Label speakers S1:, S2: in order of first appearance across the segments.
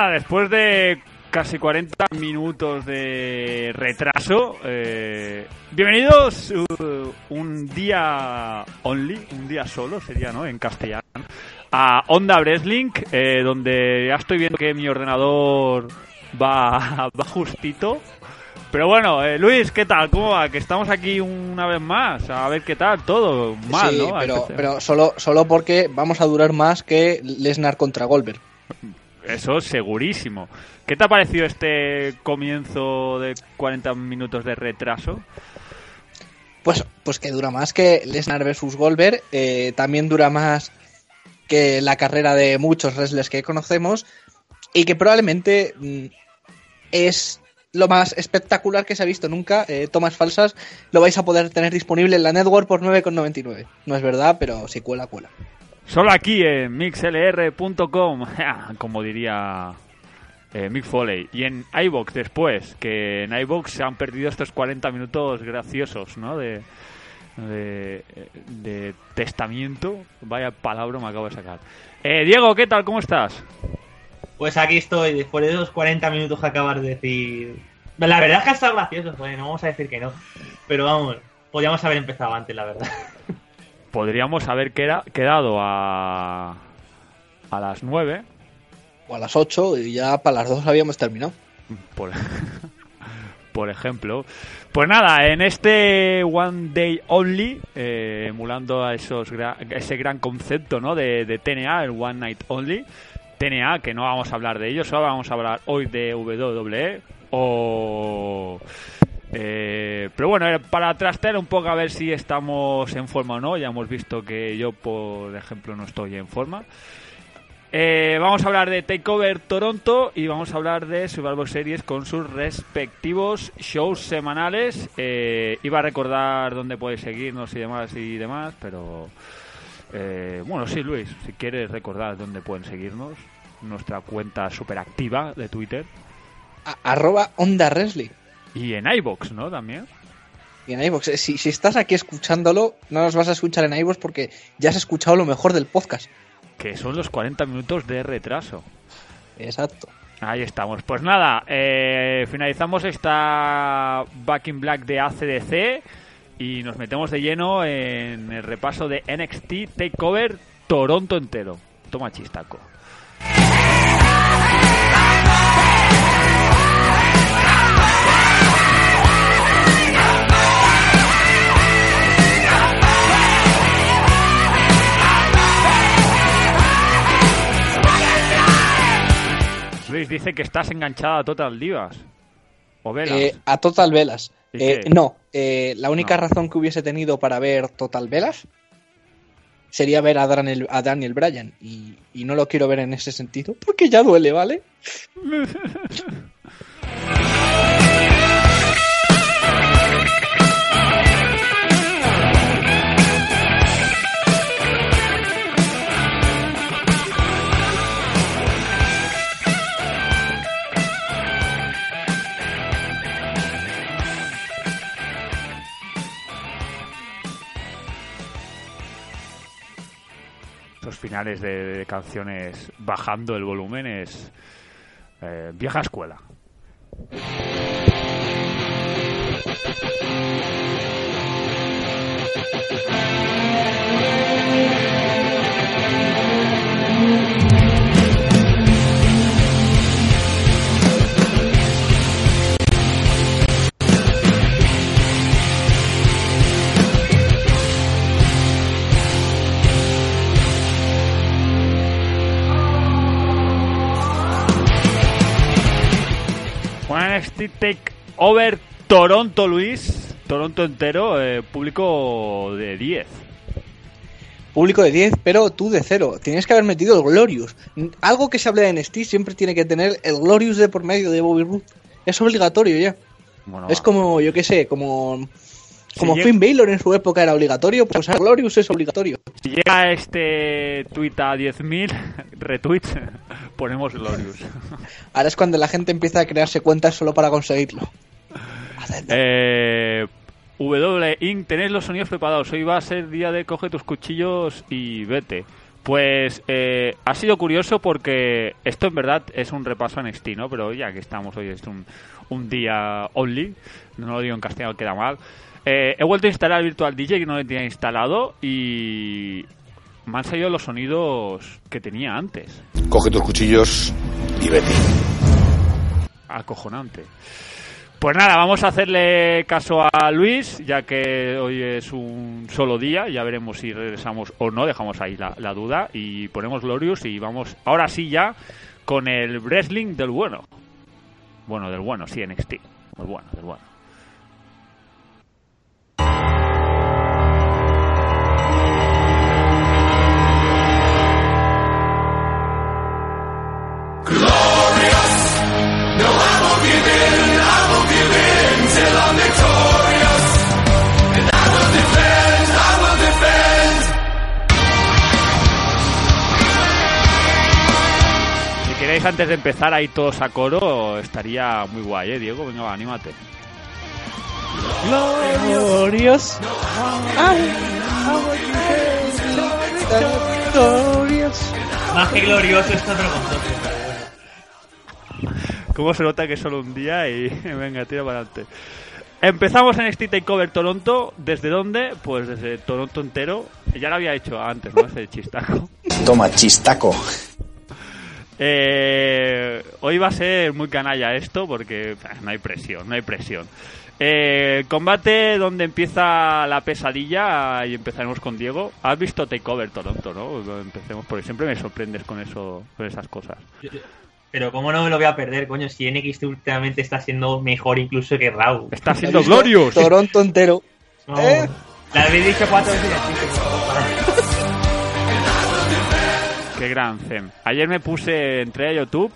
S1: nada, después de casi 40 minutos de retraso, eh, bienvenidos uh, un día only, un día solo sería, ¿no? En castellano, a Onda Breslink, eh, donde ya estoy viendo que mi ordenador va, va justito. Pero bueno, eh, Luis, ¿qué tal? ¿Cómo va? Que estamos aquí una vez más. A ver qué tal, todo mal,
S2: sí,
S1: ¿no?
S2: Pero, pero solo, solo porque vamos a durar más que Lesnar contra Goldberg.
S1: Eso segurísimo. ¿Qué te ha parecido este comienzo de 40 minutos de retraso?
S2: Pues, pues que dura más que Lesnar versus Goldberg. Eh, también dura más que la carrera de muchos wrestlers que conocemos. Y que probablemente mm, es lo más espectacular que se ha visto nunca. Eh, tomas falsas lo vais a poder tener disponible en la network por 9,99. No es verdad, pero si cuela, cuela.
S1: Solo aquí en mixlr.com, como diría eh, Mick Foley. Y en iBox después, que en iBox se han perdido estos 40 minutos graciosos, ¿no? De, de, testamiento. Vaya palabra me acabo de sacar. Eh, Diego, ¿qué tal? ¿Cómo estás?
S3: Pues aquí estoy, después de esos 40 minutos que acabas de decir. La verdad es que ha estado gracioso, pues no vamos a decir que no. Pero vamos, podríamos haber empezado antes, la verdad.
S1: Podríamos haber quedado a, a las 9.
S2: O a las 8 y ya para las 2 habíamos terminado.
S1: Por, por ejemplo. Pues nada, en este One Day Only, eh, emulando a esos ese gran concepto ¿no? de, de TNA, el One Night Only, TNA, que no vamos a hablar de ello, solo vamos a hablar hoy de WWE o... Eh, pero bueno, para trastear un poco a ver si estamos en forma o no, ya hemos visto que yo, por ejemplo, no estoy en forma. Eh, vamos a hablar de Takeover Toronto y vamos a hablar de Survivor Series con sus respectivos shows semanales. Eh, iba a recordar dónde puedes seguirnos y demás y demás, pero eh, bueno, sí, Luis, si quieres recordar dónde pueden seguirnos, nuestra cuenta super activa de Twitter.
S2: A arroba Onda Wrestling.
S1: Y en iBox, ¿no? También.
S2: Y en iBox. Si, si estás aquí escuchándolo, no nos vas a escuchar en iBox porque ya has escuchado lo mejor del podcast.
S1: Que son los 40 minutos de retraso.
S2: Exacto.
S1: Ahí estamos. Pues nada, eh, finalizamos esta Back in Black de ACDC y nos metemos de lleno en el repaso de NXT Takeover Toronto entero. Toma chistaco. Luis dice que estás enganchada a Total Divas. ¿O Velas?
S2: Eh, a Total Velas. Eh, no, eh, la única no. razón que hubiese tenido para ver Total Velas sería ver a Daniel, a Daniel Bryan. Y, y, no lo quiero ver en ese sentido porque ya duele, ¿vale?
S1: Estos finales de, de, canciones bajando el volumen es eh, vieja escuela. NXT Take Over Toronto, Luis. Toronto entero, eh, público de 10.
S2: Público de 10, pero tú de 0. Tienes que haber metido el Glorious. Algo que se hable de NXT siempre tiene que tener el Glorious de por medio de Bobby Roode. Es obligatorio ya. Bueno, es como, yo qué sé, como... Como si Finn llega... Balor en su época era obligatorio, pues el Glorious es obligatorio.
S1: Si llega este tweet a 10.000 retweets, ponemos Glorious.
S2: Ahora es cuando la gente empieza a crearse cuentas solo para conseguirlo.
S1: Eh, W Inc. tenéis los sonidos preparados. Hoy va a ser día de coge tus cuchillos y vete. Pues eh, ha sido curioso porque esto en verdad es un repaso en NXT, ¿no? Pero ya que estamos hoy es un, un día only, no lo digo en castellano, queda mal. Eh, he vuelto a instalar el Virtual DJ que no lo tenía instalado y me han salido los sonidos que tenía antes.
S4: Coge tus cuchillos y vete.
S1: Acojonante. Pues nada, vamos a hacerle caso a Luis, ya que hoy es un solo día, ya veremos si regresamos o no, dejamos ahí la, la duda y ponemos Glorious y vamos ahora sí ya con el wrestling del bueno. Bueno, del bueno, sí, NXT. Muy bueno, del bueno. Si queréis antes de empezar ahí todos a coro, estaría muy guay, ¿eh, Diego? Venga, va, anímate.
S2: Glorious.
S3: Más que glorioso otro concepto.
S1: ¿Cómo se nota que es solo un día y venga, tira para adelante? Empezamos en este Takeover Toronto. ¿Desde dónde? Pues desde Toronto entero. Ya lo había hecho antes, ¿no? Ese chistaco.
S4: Toma, chistaco.
S1: Eh, hoy va a ser muy canalla esto porque no hay presión, no hay presión. Eh, combate donde empieza la pesadilla y empezaremos con Diego. ¿Has visto Takeover Toronto, no? Empecemos porque siempre me sorprendes con eso, con esas cosas.
S3: Pero cómo no me lo voy a perder, coño, si NXT últimamente está siendo mejor incluso que Raw.
S1: Está siendo Glorious.
S2: Toronto entero.
S3: No,
S2: ¿Eh?
S3: La habéis dicho cuatro veces
S1: Qué gran Zen. Ayer me puse, entré a YouTube.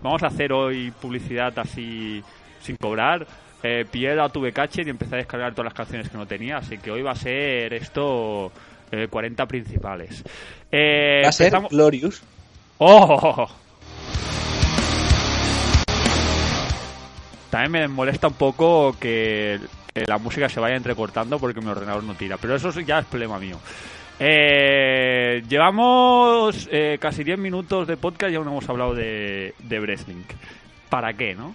S1: Vamos a hacer hoy publicidad así sin cobrar. Eh, pillé la tuve cache y empecé a descargar todas las canciones que no tenía. Así que hoy va a ser esto eh, 40 principales. Eh,
S2: Va a ser
S1: empezamos-
S2: Glorious.
S1: ¡Oh! También me molesta un poco que, que la música se vaya entrecortando porque mi ordenador no tira. Pero eso ya es problema mío. Eh, llevamos eh, casi 10 minutos de podcast y aún no hemos hablado de, de. ¿Para qué, no?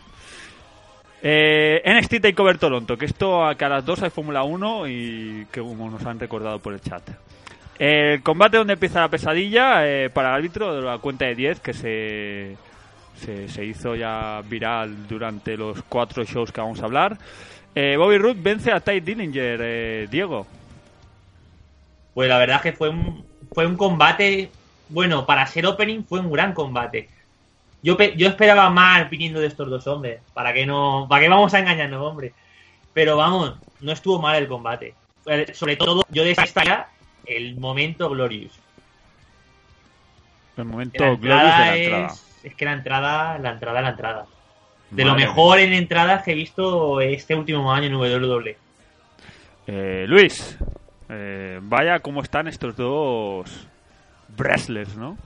S1: Eh, NXT Takeover Toronto, que esto a que a las 2 hay Fórmula 1 y que como nos han recordado por el chat. El combate donde empieza la pesadilla eh, para el árbitro de la cuenta de 10 que se, se, se hizo ya viral durante los cuatro shows que vamos a hablar. Eh, Bobby Roode vence a Ty Dillinger, eh, Diego.
S3: Pues la verdad es que fue un, fue un combate, bueno, para ser opening fue un gran combate. Yo, yo esperaba más viniendo de estos dos hombres, para que no, para que vamos a engañarnos, hombre. Pero vamos, no estuvo mal el combate. Eh, Sobre todo, yo destacaría el momento Glorious.
S1: El momento glorious de la
S3: entrada es, es que la entrada, la entrada, la entrada. De lo mejor en entradas que he visto este último año en WWE.
S1: Eh, Luis, eh, vaya cómo están estos dos wrestlers, ¿no?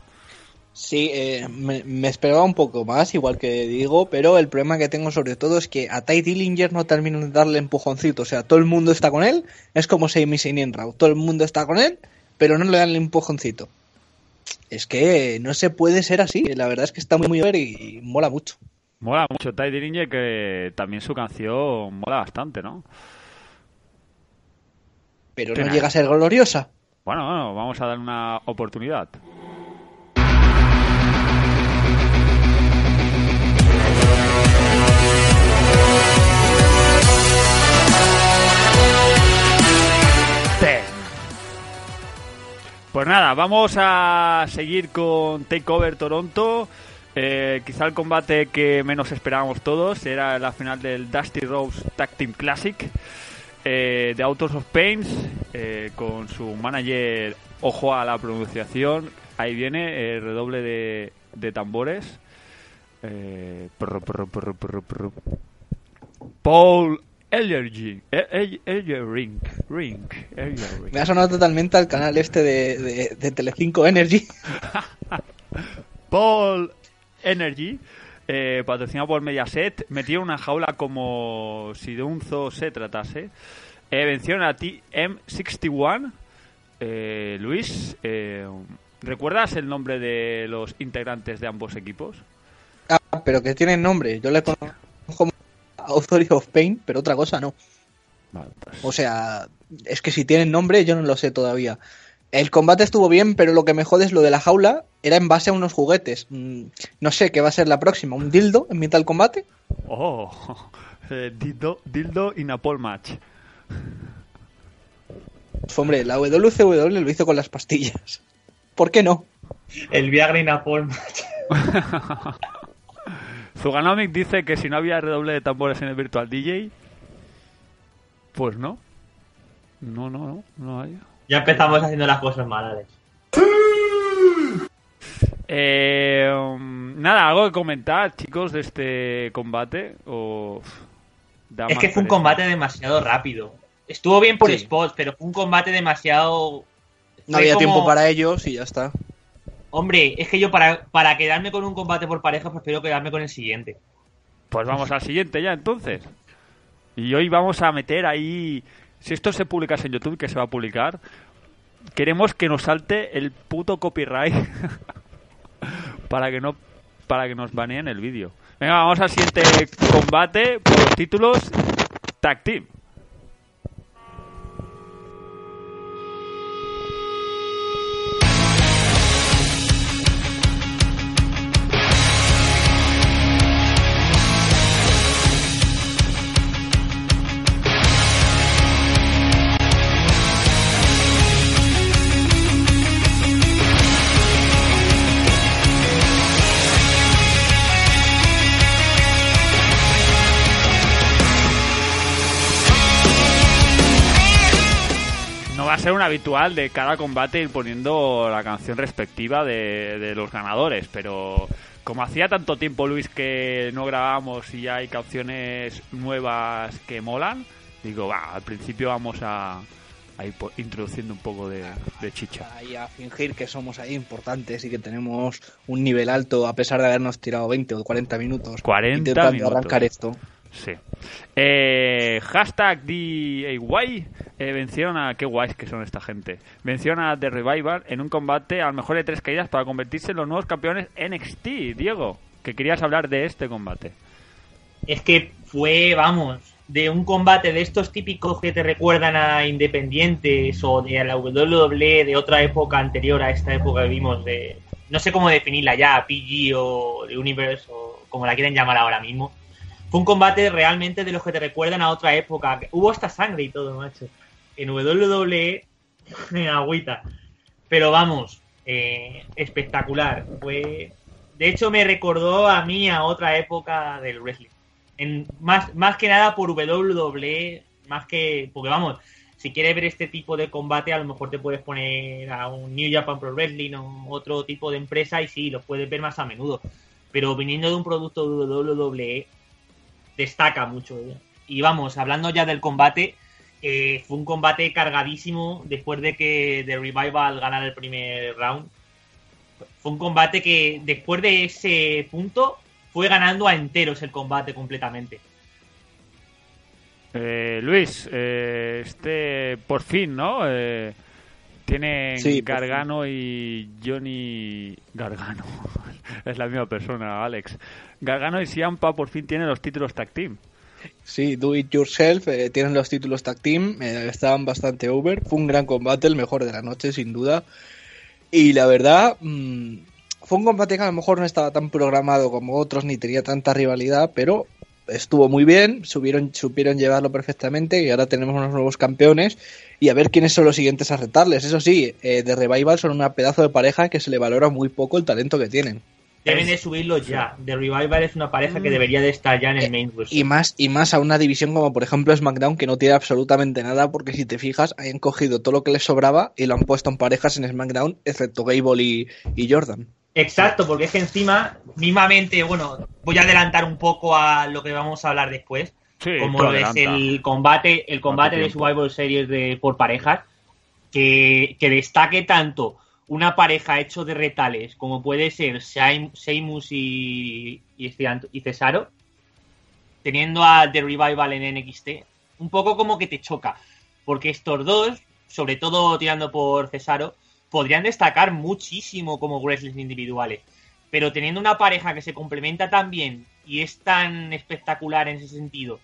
S2: Sí, eh, me, me esperaba un poco más, igual que digo, pero el problema que tengo sobre todo es que a Ty Dillinger no terminan de darle empujoncito. O sea, todo el mundo está con él, es como Sami Zayn en Raw. Todo el mundo está con él, pero no le dan el empujoncito. Es que no se puede ser así. La verdad es que está muy, muy y mola mucho.
S1: Mola mucho Ty Dillinger, que también su canción mola bastante, ¿no?
S2: Pero no llega a ser gloriosa.
S1: Bueno, bueno, vamos a dar una oportunidad. Pues nada, vamos a seguir con Takeover Toronto. Eh, quizá el combate que menos esperábamos todos era la final del Dusty Rose Tag Team Classic eh, de Autos of Pains eh, con su manager, ojo a la pronunciación, ahí viene el redoble de, de tambores. Eh, prr, prr, prr, prr, prr. Paul Ellergy, El- El- Ellering, Ring.
S2: Me ha sonado totalmente al canal este de, de, de Telecinco Energy.
S1: Paul Energy, eh, patrocinado por Mediaset, metió una jaula como si de un zoo se tratase. Eh, vencieron a TM61. Eh, Luis, eh, ¿Recuerdas el nombre de los integrantes de ambos equipos?
S2: Ah, pero que tienen nombre. Yo le conozco como Authority of Pain, pero otra cosa no.
S1: Vale, pues-
S2: O sea, es que si tienen nombre yo no lo sé todavía. El combate estuvo bien, pero lo que me jode es lo de la jaula. Era en base a unos juguetes. Mm, No sé qué va a ser la próxima. ¿Un dildo en mitad del combate?
S1: Oh, eh, dildo, dildo in a pole match.
S2: Pues, hombre, la WCW lo hizo con las pastillas. ¿Por qué no?
S3: El Viagra y Napalm.
S1: Zuganomic dice que si no había redoble de tambores en el Virtual DJ, pues no. No, no, no, no hay.
S3: Ya empezamos haciendo las cosas mal, Alex.
S1: Eh, um, nada, algo que comentar, chicos, de este combate. O... da
S3: Es que fue un combate demasiado rápido. Estuvo bien por
S2: Sí.
S3: spots, pero fue un combate demasiado.
S2: No había
S3: como-
S2: tiempo para ellos y ya está.
S3: Hombre, es que yo para, para quedarme con un combate por pareja, prefiero quedarme con el siguiente.
S1: Pues vamos al siguiente ya, entonces. Y hoy vamos a meter ahí. Si esto se publicase en YouTube, que se va a publicar, queremos que nos salte el puto copyright para que no para que nos baneen el vídeo. Venga, vamos al siguiente combate por los títulos Tag Team. Ser un habitual de cada combate ir poniendo la canción respectiva de, de los ganadores, pero como hacía tanto tiempo Luis que no grabamos y ya hay canciones nuevas que molan, digo, va, al principio vamos a, a ir introduciendo un poco de, de chicha.
S2: Ahí a fingir que somos ahí importantes y que tenemos un nivel alto a pesar de habernos tirado 20 o 40 minutos
S1: 40
S2: intentando
S1: minutos.
S2: arrancar esto.
S1: Sí. Eh, hashtag DIY eh, vencieron a... Qué guays que son esta gente. Vencieron The Revival en un combate al mejor de tres caídas para convertirse en los nuevos campeones NXT. Diego, que querías hablar de este combate.
S3: Es que fue, vamos, de un combate de estos típicos que te recuerdan a Independientes o de la WWE de otra época anterior a esta época que vimos de... No sé cómo definirla ya, PG o Universe o como la quieren llamar ahora mismo. Fue un combate realmente de los que te recuerdan a otra época. Hubo hasta sangre y todo, macho. En WWE, en agüita. Pero vamos, eh, espectacular. Fue... De hecho, me recordó a mí a otra época del wrestling. Más, más que nada por WWE, más que. Porque vamos, si quieres ver este tipo de combate, a lo mejor te puedes poner a un New Japan Pro Wrestling o otro tipo de empresa y sí, los puedes ver más a menudo. Pero viniendo de un producto WWE, destaca mucho. ¿eh? Y vamos, hablando ya del combate, eh, fue un combate cargadísimo después de que The Revival ganara el primer round. Fue un combate que después de ese punto fue ganando a enteros el combate completamente.
S1: Eh, Luis, eh, este por fin, ¿no? Eh, tienen
S2: Sí,
S1: Gargano y Johnny Gargano. es la misma persona, Alex. Gargano y Siampa por fin tienen los títulos tag team.
S2: Sí, Do It Yourself, eh, tienen los títulos tag team, eh, estaban bastante over. Fue un gran combate, el mejor de la noche, sin duda. Y la verdad, mm, fue un combate que a lo mejor no estaba tan programado como otros, ni tenía tanta rivalidad, pero estuvo muy bien, subieron, supieron llevarlo perfectamente y ahora tenemos unos nuevos campeones y a ver quiénes son los siguientes a retarles. Eso sí, eh, de Revival son una pedazo de pareja que se le valora muy poco el talento que tienen.
S3: Deben de subirlo ya. The Revival es una pareja que debería de estar ya en el main roster.
S2: Y más, y más a una división como por ejemplo SmackDown que no tiene absolutamente nada porque si te fijas han cogido todo lo que les sobraba y lo han puesto en parejas en SmackDown excepto Gable y, y Jordan.
S3: Exacto, porque es que encima, mismamente, bueno, voy a adelantar un poco a lo que vamos a hablar después.
S1: Sí,
S3: como lo es el combate, el combate de. Survivor Series de, por parejas, que, que destaque tanto una pareja hecho de retales como puede ser Sheamus y, este y Cesaro, teniendo a The Revival en NXT, un poco como que te choca, porque estos dos, sobre todo tirando por Cesaro, podrían destacar muchísimo como wrestlers individuales. Pero teniendo una pareja que se complementa tan bien y es tan espectacular en ese sentido,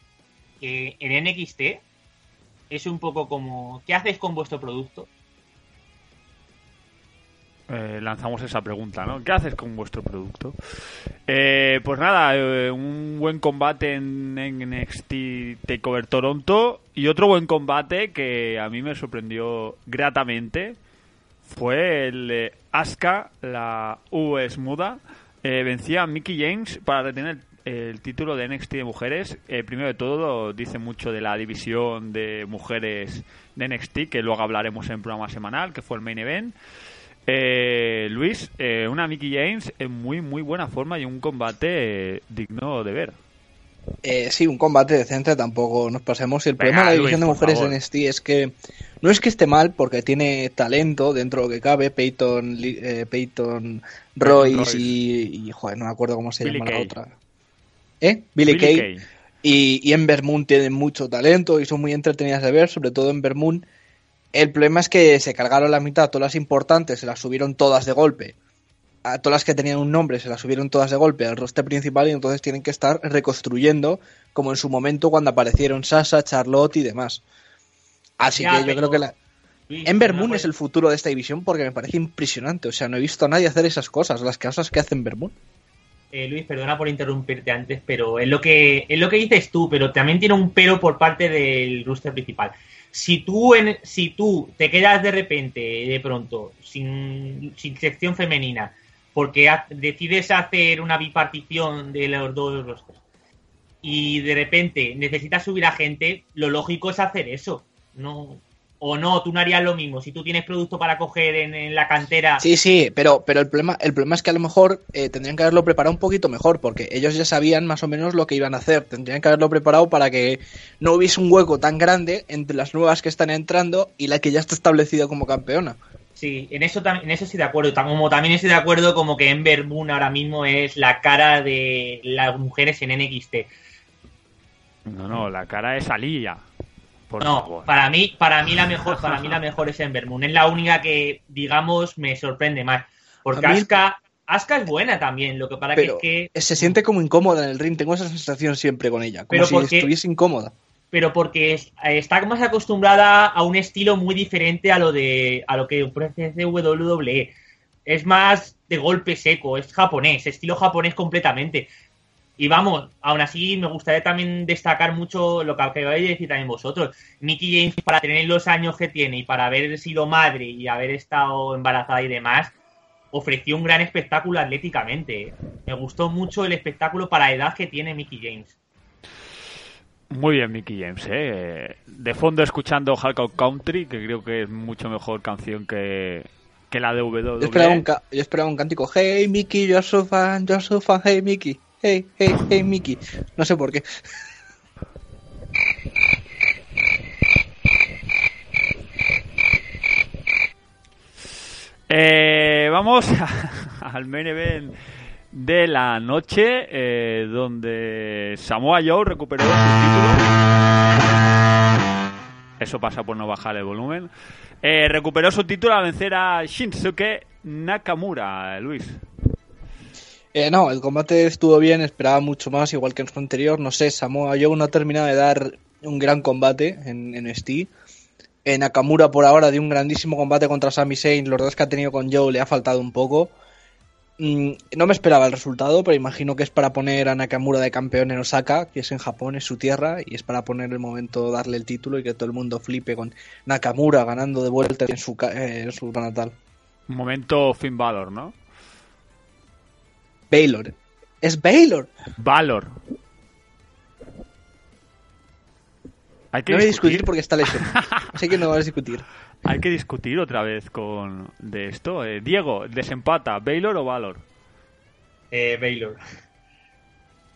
S3: que en NXT es un poco como, ¿qué haces con vuestro producto?
S1: Eh, lanzamos esa pregunta, ¿no? ¿Qué haces con vuestro producto? Eh, pues nada, eh, un buen combate en, en NXT Takeover Toronto y otro buen combate que a mí me sorprendió gratamente fue el de Asuka, la US muda, eh, vencía a Mickey James para retener el título de NXT de mujeres. Eh, primero de todo, dice mucho de la división de mujeres de NXT, que luego hablaremos en programa semanal, que fue el main event. Eh, Luis, eh, una Mickey James en muy, muy buena forma y un combate eh, digno de ver.
S2: Eh, sí, un combate decente, tampoco nos pasemos. Y el
S1: Venga,
S2: problema de la
S1: Luis,
S2: división de mujeres
S1: favor.
S2: en NXT es que no es que esté mal, porque tiene talento dentro de lo que cabe. Peyton, eh, Peyton Royce,
S1: Royce.
S2: Y, y, joder, no me acuerdo cómo se llama la otra. ¿Eh? Billy,
S1: Billie
S2: Kay.
S1: Kay.
S2: Y, y Ember Moon tienen mucho talento y son muy entretenidas de ver, sobre todo Ember Moon. El problema es que se cargaron la mitad, todas las importantes, se las subieron todas de golpe. A todas las que tenían un nombre se las subieron todas de golpe al roster principal y entonces tienen que estar reconstruyendo como en su momento cuando aparecieron Sasha, Charlotte y demás. Así
S3: Ya,
S2: que yo
S3: pero-
S2: creo que la... Ember Moon es el futuro de esta división porque me parece impresionante. O sea, no he visto a nadie hacer esas cosas, las cosas que hace Ember Moon.
S3: Eh, Luis, perdona por interrumpirte antes, pero es lo que es lo que dices tú, pero también tiene un pero por parte del roster principal. Si tú en, si tú te quedas de repente, de pronto, sin, sin sección femenina, porque decides hacer una bipartición de los dos y de repente necesitas subir a gente, lo lógico es hacer eso. No, o no, tú no harías lo mismo. Si tú tienes producto para coger en, en la cantera,
S2: Sí, sí, pero, pero el, problema, el problema es que a lo mejor eh, tendrían que haberlo preparado un poquito mejor, porque ellos ya sabían más o menos lo que iban a hacer. Tendrían que haberlo preparado para que no hubiese un hueco tan grande entre las nuevas que están entrando y la que ya está establecida como campeona.
S3: Sí, en eso, en eso estoy de acuerdo. Como también estoy de acuerdo como que Ember Moon ahora mismo es la cara de las mujeres en NXT.
S1: No, no, la cara es Alía. Por
S3: no,
S1: favor.
S3: para mí, para mí la mejor, para mí la mejor es Ember Moon. Es la única que, digamos, me sorprende más. Porque
S2: A mí-
S3: Asuka, Asuka es buena también. Lo que
S2: Pero
S3: que es que
S2: se siente como incómoda en el ring, tengo esa sensación siempre con ella, como
S3: Pero
S2: si
S3: porque-
S2: estuviese incómoda.
S3: pero porque es- está más acostumbrada a un estilo muy diferente a lo de a lo que ofrece WWE. Es más de golpe seco, es japonés, estilo japonés completamente. Y vamos, aún así me gustaría también destacar mucho lo que acabáis de decir también vosotros. Mickey James, para tener los años que tiene y para haber sido madre y haber estado embarazada y demás, ofreció un gran espectáculo atléticamente. Me gustó mucho el espectáculo para la edad que tiene Mickey James.
S1: Muy bien, Mickey James, ¿eh? De fondo escuchando Hardcore Country, que creo que es mucho mejor canción que, que la de WWE.
S2: Yo esperaba, un ca- yo esperaba un cántico, hey Mickey, you're so fan, you're so fan, hey Mickey, hey, hey, hey Mickey. No sé por qué.
S1: Eh, vamos al main event de la noche, eh, donde Samoa Joe recuperó su título. Eso pasa por no bajar el volumen. Eh, recuperó su título al vencer a Shinsuke Nakamura, Luis.
S2: Eh, no, el combate estuvo bien, esperaba mucho más, igual que en su anterior. No sé, Samoa Joe no ha terminado de dar un gran combate en, en ST. Eh, Nakamura por ahora dio un grandísimo combate contra Sami Zayn. Los dos que ha tenido con Joe le ha faltado un poco. Mm, no me esperaba el resultado, pero imagino que es para poner a Nakamura de campeón en Osaka, que es en Japón, es su tierra, y es para poner el momento, darle el título y que todo el mundo flipe con Nakamura ganando de vuelta en su, eh, en su natal.
S1: Momento Finn Balor, ¿no?
S2: Baylor. Es Baylor.
S1: Valor. Hay que
S2: No voy a
S1: discutir,
S2: porque está lesionado. Así que no voy a discutir.
S1: hay que discutir otra vez con de esto. Eh, Diego, desempata, Baylor o Valor.
S3: Eh, Baylor.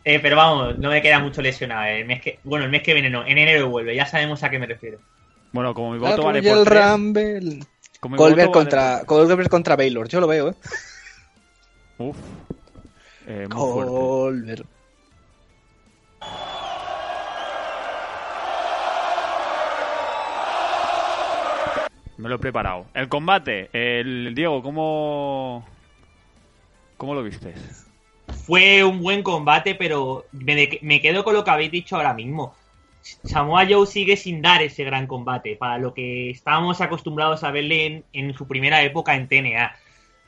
S3: Eh, pero vamos, no me queda mucho lesionado. El mes que, bueno, el mes que viene no, en enero vuelve, ya sabemos a qué me refiero.
S1: Bueno, como mi
S2: Ah,
S1: voto vale por tres,
S2: Rumble.
S1: como mi
S2: Goldberg
S1: voto vale
S2: contra, Goldberg contra Baylor, yo lo veo, ¿eh?
S1: Uf. Eh, muy fuerte.
S2: Goldberg.
S1: Me lo he preparado. El combate. el- Diego, ¿cómo, ¿cómo lo viste?
S3: Fue un buen combate, pero me, de- me quedo con lo que habéis dicho ahora mismo. Samoa Joe sigue sin dar ese gran combate para lo que estábamos acostumbrados a verle en, en su primera época en TNA.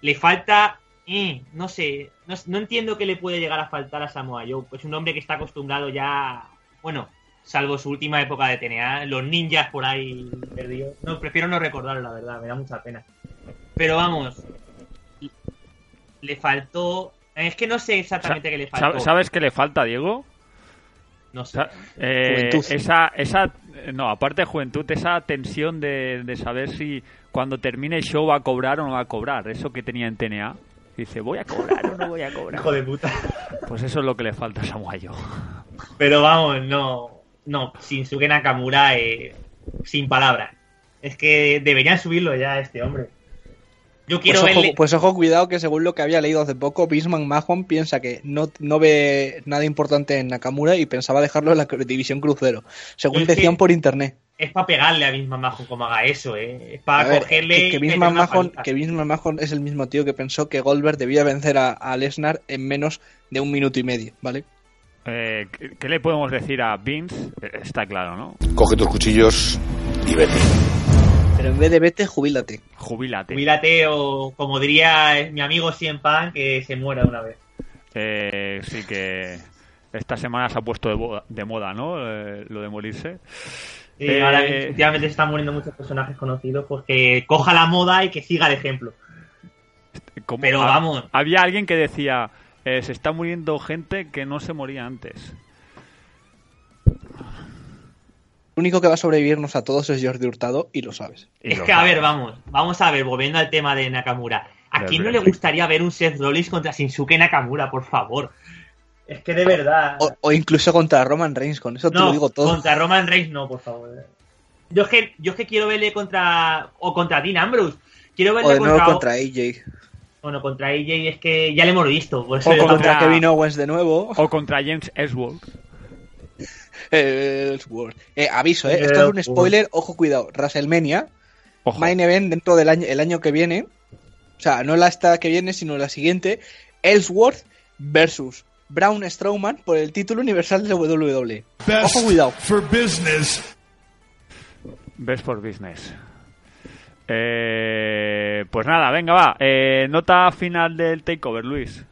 S3: Le falta, eh, no sé, no, no entiendo qué le puede llegar a faltar a Samoa Joe. Es un hombre que está acostumbrado ya, bueno, salvo su última época de TNA, los ninjas por ahí perdidos. No, prefiero no recordarlo, la verdad, me da mucha pena. Pero vamos, le faltó. Es que no sé exactamente qué le faltó.
S1: Sa- ¿Sabes qué le falta, Diego?
S3: No sé.
S1: Eh,
S2: Juventud.
S1: esa, esa, no, aparte de juventud, esa tensión de, de saber si cuando termine el show va a cobrar o no va a cobrar. Eso que tenía en TNA. Dice, ¿voy a cobrar o no voy a cobrar?
S3: Hijo de puta.
S1: Pues eso es lo que le falta a Samoa Joe.
S3: Pero vamos, no. No, Shinsuke Nakamura, eh, sin palabras. Es que deberían subirlo ya este hombre. Yo quiero
S2: Pues ojo, pues ojo, cuidado que según lo que había leído hace poco, Bisman Mahon piensa que no, no ve nada importante en Nakamura y pensaba dejarlo en la división crucero, según
S3: Es que-
S2: decían por internet.
S3: Es para pegarle a Bisman Mahon como haga eso, ¿eh? Es para cogerle.
S2: que, Bisman Mahon,
S3: paliza.
S2: que Bisman Mahon es el mismo tío que pensó que Goldberg debía vencer a, a Lesnar en menos de un minuto y medio, ¿vale?
S1: Eh, ¿qué, qué le podemos decir a Vince? Eh, Está claro, ¿no?
S4: Coge tus cuchillos y vete.
S2: Pero en vez de vete, jubílate.
S1: Jubílate.
S3: Jubilate o, como diría eh, mi amigo Cien Pan, que se muera de una vez.
S1: Eh, sí que esta semana se ha puesto de, moda, ¿no? Eh, lo de morirse.
S3: Y
S1: Eh,
S3: ahora últimamente se están muriendo muchos personajes conocidos, pues que coja la moda y que siga el ejemplo. Pero
S1: ha-
S3: vamos.
S1: Había alguien que decía, eh, se está muriendo gente que no se moría antes.
S2: El único que va a sobrevivirnos a todos es Jordi Hurtado y lo sabes.
S1: Y
S3: es
S1: lo
S3: que, a ver, vamos, vamos a ver, volviendo al tema de Nakamura. ¿A quién no le gustaría ver un Seth Rollins contra Shinsuke Nakamura, por favor? Es que de verdad.
S2: O, o incluso contra Roman Reigns, con eso te
S3: no,
S2: lo digo todo.
S3: contra Roman Reigns no, por favor. Yo es que, yo es que quiero verle contra. O contra Dean Ambrose. Quiero
S2: O
S3: verle
S2: de nuevo
S3: contra.
S2: contra AJ.
S3: Bueno, contra AJ es que ya le hemos visto. Por eso
S2: O contra- Kevin Owens de nuevo.
S1: O contra James Ellsworth.
S2: Ellsworth. Eh, aviso, eh. Esto es un
S3: Ellsworth.
S2: spoiler. Ojo, cuidado. WrestleMania.
S1: Ojo.
S2: Main Event dentro del año, el año que viene. O sea, no la esta que viene, sino la siguiente. Ellsworth versus Braun Strowman por el título universal de WWE. Ojo, cuidado.
S5: for business.
S1: Best for Business. Eh, pues nada, venga, va. Eh, nota final del takeover, Luis.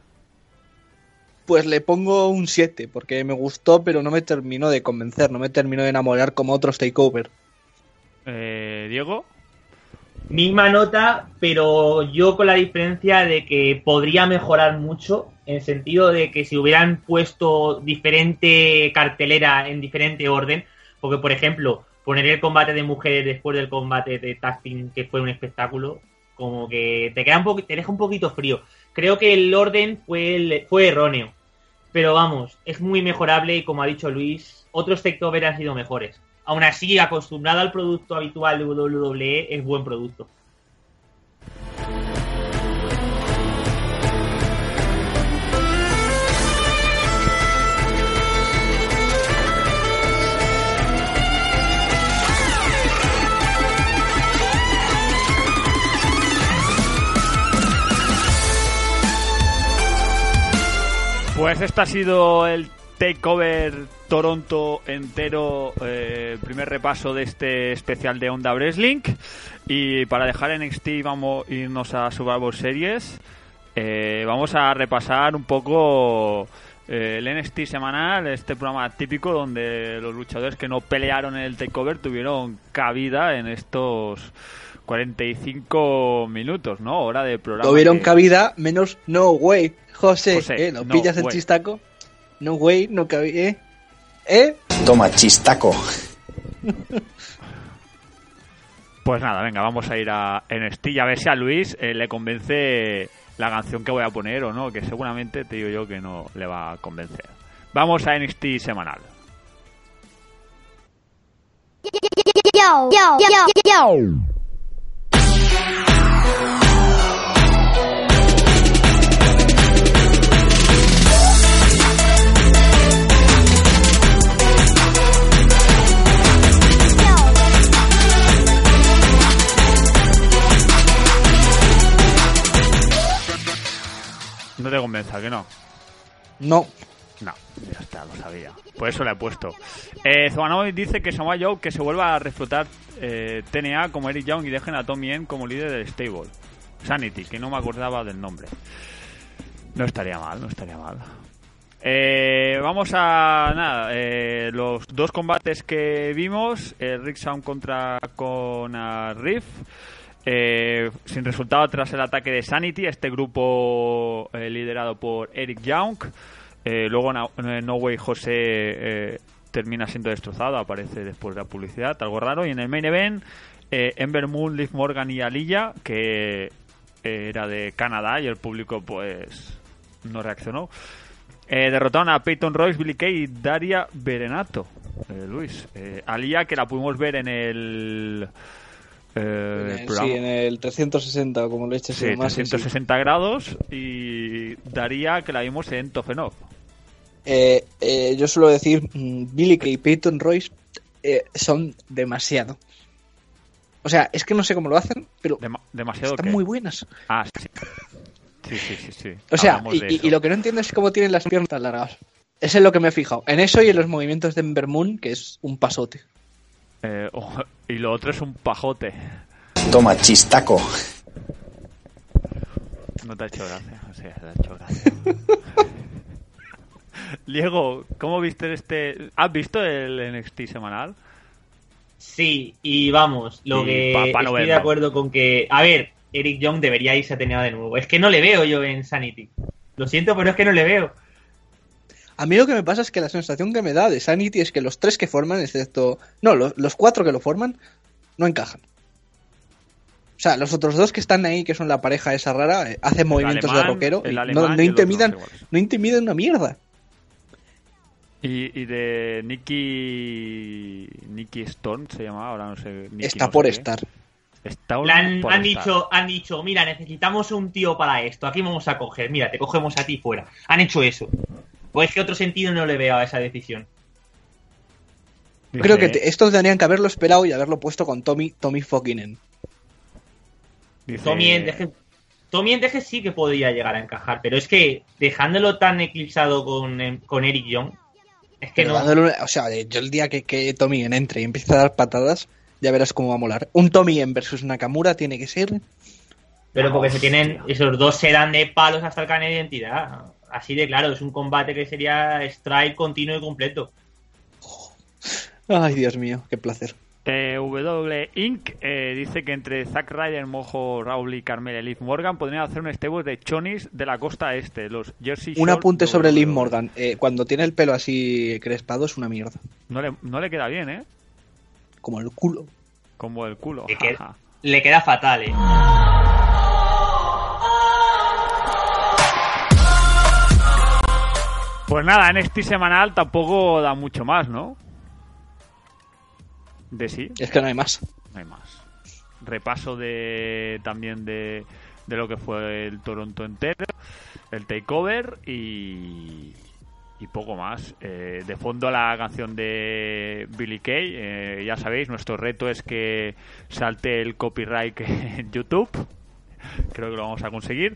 S2: Pues le pongo un 7, porque me gustó, pero no me terminó de convencer, no me terminó de enamorar como otros takeover.
S1: Eh, Diego.
S3: Misma nota, pero yo con la diferencia de que podría mejorar mucho, en el sentido de que si hubieran puesto diferente cartelera en diferente orden, porque por ejemplo, poner el combate de mujeres después del combate de tag team, que fue un espectáculo, como que te queda un te deja un poquito frío. Creo que el orden fue, el- fue erróneo, pero vamos, es muy mejorable y como ha dicho Luis, otros takeover han sido mejores. Aún así, acostumbrado al producto habitual de WWE, es buen producto.
S1: Pues este ha sido el takeover Toronto entero, eh, primer repaso de este especial de Onda Wrestling. Y para dejar NXT vamos a irnos a Survivor Series. Eh, vamos a repasar un poco eh, el NXT semanal, este programa típico donde los luchadores que no pelearon en el takeover tuvieron cabida en estos 45 minutos, ¿no? Hora de programa.
S2: Tuvieron
S1: que-
S2: cabida menos No Way. José,
S1: José,
S2: ¿eh? ¿Lo
S1: no
S2: pillas el chistaco? No Way, no cabía. ¿Eh? ¿Eh?
S4: Toma, chistaco.
S1: Pues nada, venga, vamos a ir a NXT y a ver si a Luis eh, le convence la canción que voy a poner o no, que seguramente te digo yo que no le va a convencer. Vamos a NXT semanal.
S6: yo, yo, yo, yo.
S1: convenza, que no.
S2: No.
S1: No, ya está, lo sabía. Por eso le he puesto. Eh, Zobanovic dice que Samoa Joe que se vuelva a reflotar eh, TNA como Eric Young y dejen a Tommy End como líder del stable. Sanity, que no me acordaba del nombre. No estaría mal, no estaría mal. Eh, vamos a nada, eh, los dos combates que vimos, eh, Rick Sound contra con Riff, eh, sin resultado tras el ataque de Sanity, este grupo eh, liderado por Eric Young. Eh, luego No, eh, no Way José termina siendo destrozado, aparece después de la publicidad, algo raro. Y en el main event, Ember Moon, Liv Morgan y Aliyah, que era de Canadá y el público pues no reaccionó. Derrotaron a Peyton Royce, Billy Kay y Daria Berenato. Luis, Aliyah que la pudimos ver en el... eh,
S2: Eh,
S1: programa-
S2: sí, en el 360, como le eches
S1: Sí,
S2: más. sí, sí.
S1: 360 grados y Daría que la vimos en Tofenov.
S2: Eh, eh, yo suelo decir, mm, Billy Kay y Peyton Royce eh, son demasiado. O sea, es que no sé cómo lo hacen, pero
S1: Dema- demasiado
S2: están muy buenas.
S1: Ah, sí. Sí, sí, sí, sí.
S2: O sea, y, lo que no entiendo es cómo tienen las piernas tan largas. Eso es lo que me he fijado. En eso y en los movimientos de Ember Moon, que es un pasote.
S1: Eh, oh, y lo otro es un pajote.
S4: Toma, chistaco.
S1: No te ha hecho gracia. O sea, te ha hecho gracia. Diego, ¿cómo viste este...? ¿Has visto el NXT semanal?
S3: Sí, y vamos, lo
S1: Y
S3: que
S1: pa- pa no
S3: estoy de acuerdo con que, a ver, Eric Young debería irse a TNA de nuevo. Es que no le veo yo en Sanity. Lo siento, pero es que no le veo.
S2: A mí lo que me pasa es que la sensación que me da de Sanity es que los tres que forman, excepto. No, los, los cuatro que lo forman, no encajan. O sea, los otros dos que están ahí, que son la pareja esa rara, eh, hacen movimientos
S1: alemán,
S2: de rockero y no, intimidan,
S1: no
S2: intimidan una mierda.
S1: Y, y de Nicky... Nicky Stone se llamaba, ahora no sé... Nicky
S2: Está
S1: no
S2: por estar.
S1: Está
S3: han,
S1: por
S3: han
S1: estar.
S3: dicho, han dicho, mira, necesitamos un tío para esto. Aquí vamos a coger, mira, te cogemos a ti fuera. Han hecho eso. Pues que otro sentido no le veo a esa decisión.
S2: Creo que te- estos tendrían que haberlo esperado y haberlo puesto con Tommy, Tommy Fuckinen.
S1: dice-
S3: Tommy Endeje, Tommy Endeje sí que podría llegar a encajar, pero es que dejándolo tan eclipsado con, em, con Eric Young, es que
S2: Pero
S3: no.
S2: dándole o sea, yo el día que, que Tommy en entre y empiece a dar patadas, ya verás cómo va a molar. Un Tommy en versus Nakamura tiene que ser.
S3: Pero porque se tienen,
S1: hostia.
S3: esos dos se dan de palos hasta el carnet de identidad. Así de claro, es un combate que sería strike continuo y completo.
S2: Ay, Dios mío, qué placer.
S1: Eh, W Inc. eh, dice que entre Zack Ryder, Mojo, Raúl y Carmela y Liv Morgan podrían hacer un stable de chonis de la costa este, los Jersey
S2: Un apunte sobre. Liv Morgan. Eh, cuando tiene el pelo así crespado es una mierda.
S1: No le, no le queda bien, ¿eh?
S2: Como el culo.
S1: Como el culo.
S3: Le, que-
S1: jaja.
S3: le queda fatal, eh.
S1: Pues nada, en este semanal tampoco da mucho más, ¿no? De sí,
S2: Es que no hay más.
S1: no hay más. Repaso de también de, de lo que fue el Toronto entero, el takeover y, y poco más. Eh, de fondo la canción de Billy Kay. eh, ya sabéis, nuestro reto es que salte el copyright en YouTube. Creo que lo vamos a conseguir.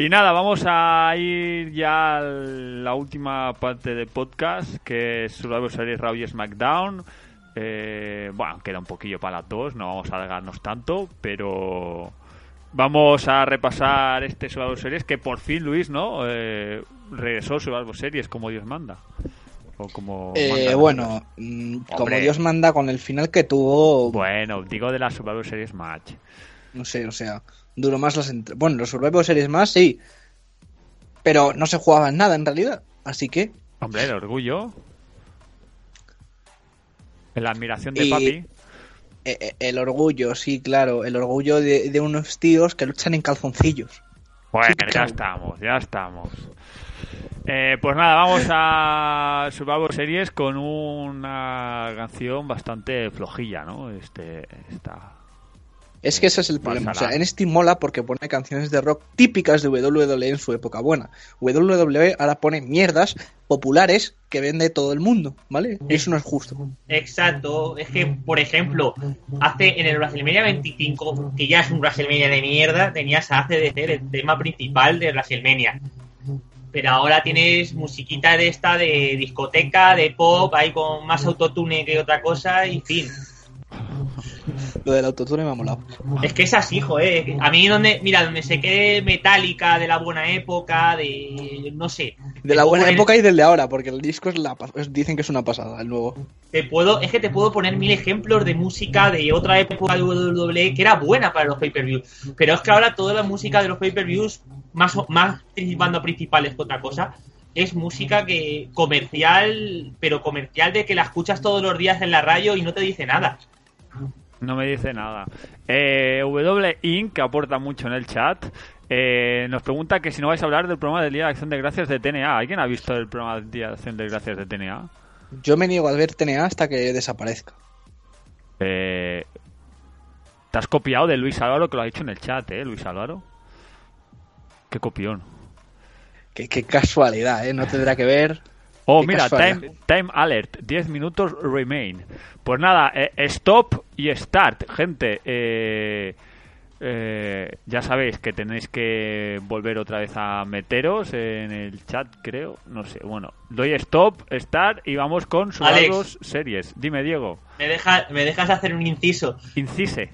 S1: Y nada, vamos a ir ya a la última parte del podcast, que es Survivor Series Raw y SmackDown. Eh, bueno, queda un poquillo para las dos, no vamos a alargarnos tanto, pero vamos a repasar este Survivor Series que por fin, Luis, ¿no? Eh, regresó Survivor Series como Dios manda. O como
S2: Eh, bueno, mm, como. Dios manda con el final que tuvo,
S1: Bueno, digo de la Survivor Series match.
S2: no sé, o sea, duró más las entre... Bueno, los Survivor Series más, sí. Pero no se jugaba en nada en realidad. Así que,
S1: Hombre, el orgullo. La admiración de
S2: Y-
S1: papi.
S2: eh, eh, el orgullo, sí, claro, el orgullo de, de unos tíos que luchan en calzoncillos.
S1: Bueno,
S2: Sí,
S1: ya estamos, ya estamos. Eh, pues nada, vamos a Survivor Series con una canción bastante flojilla, ¿no? Este, esta.
S2: Es que ese es el problema. O sea, en este mola porque pone canciones de rock típicas de WWE en su época buena. WWE ahora pone mierdas populares que vende todo el mundo, ¿vale? Eso no es justo.
S3: Exacto, es que, por ejemplo, hace en el WrestleMania 25, que ya es un WrestleMania de mierda, tenías a ACDC, el tema principal de WrestleMania. pero ahora tienes musiquita de esta de discoteca, de pop, ahí con más autotune que otra cosa, y fin.
S2: Lo del autotune me ha molado.
S3: Es que es así, joder. A mí donde, mira, donde se quede metálica de la buena época, de no sé.
S2: De la buena época y del de ahora, porque el disco es la dicen que es una pasada, el nuevo.
S3: Te puedo, es que te puedo poner mil ejemplos de música de otra época de WWE que era buena para los pay-per-views. Pero es que ahora toda la música de los pay-per-views, más, más bandas principales que otra cosa, es música que comercial, pero comercial de que la escuchas todos los días en la radio y no te dice nada.
S1: No me dice nada. Eh, W Inc., que aporta mucho en el chat, eh, nos pregunta que si no vais a hablar del programa del Día de Acción de Gracias de TNA. ¿Alguien ha visto el programa del Día de Acción de Gracias de TNA?
S2: Yo me niego a ver TNA hasta que desaparezca.
S1: Eh, te has copiado de Luis Álvaro, que lo ha dicho en el chat, ¿eh? Luis Álvaro. Qué copión.
S2: Qué, qué casualidad, ¿eh? No tendrá que ver.
S1: Oh, mira, time, time alert, 10 minutos remain. Pues nada, eh, stop y start, gente. Eh, eh, ya sabéis que tenéis que volver otra vez a meteros en el chat, creo. No sé, bueno, doy stop, start y vamos con sus series. Dime, Diego,
S3: Me, deja, me dejas hacer un inciso.
S1: incise.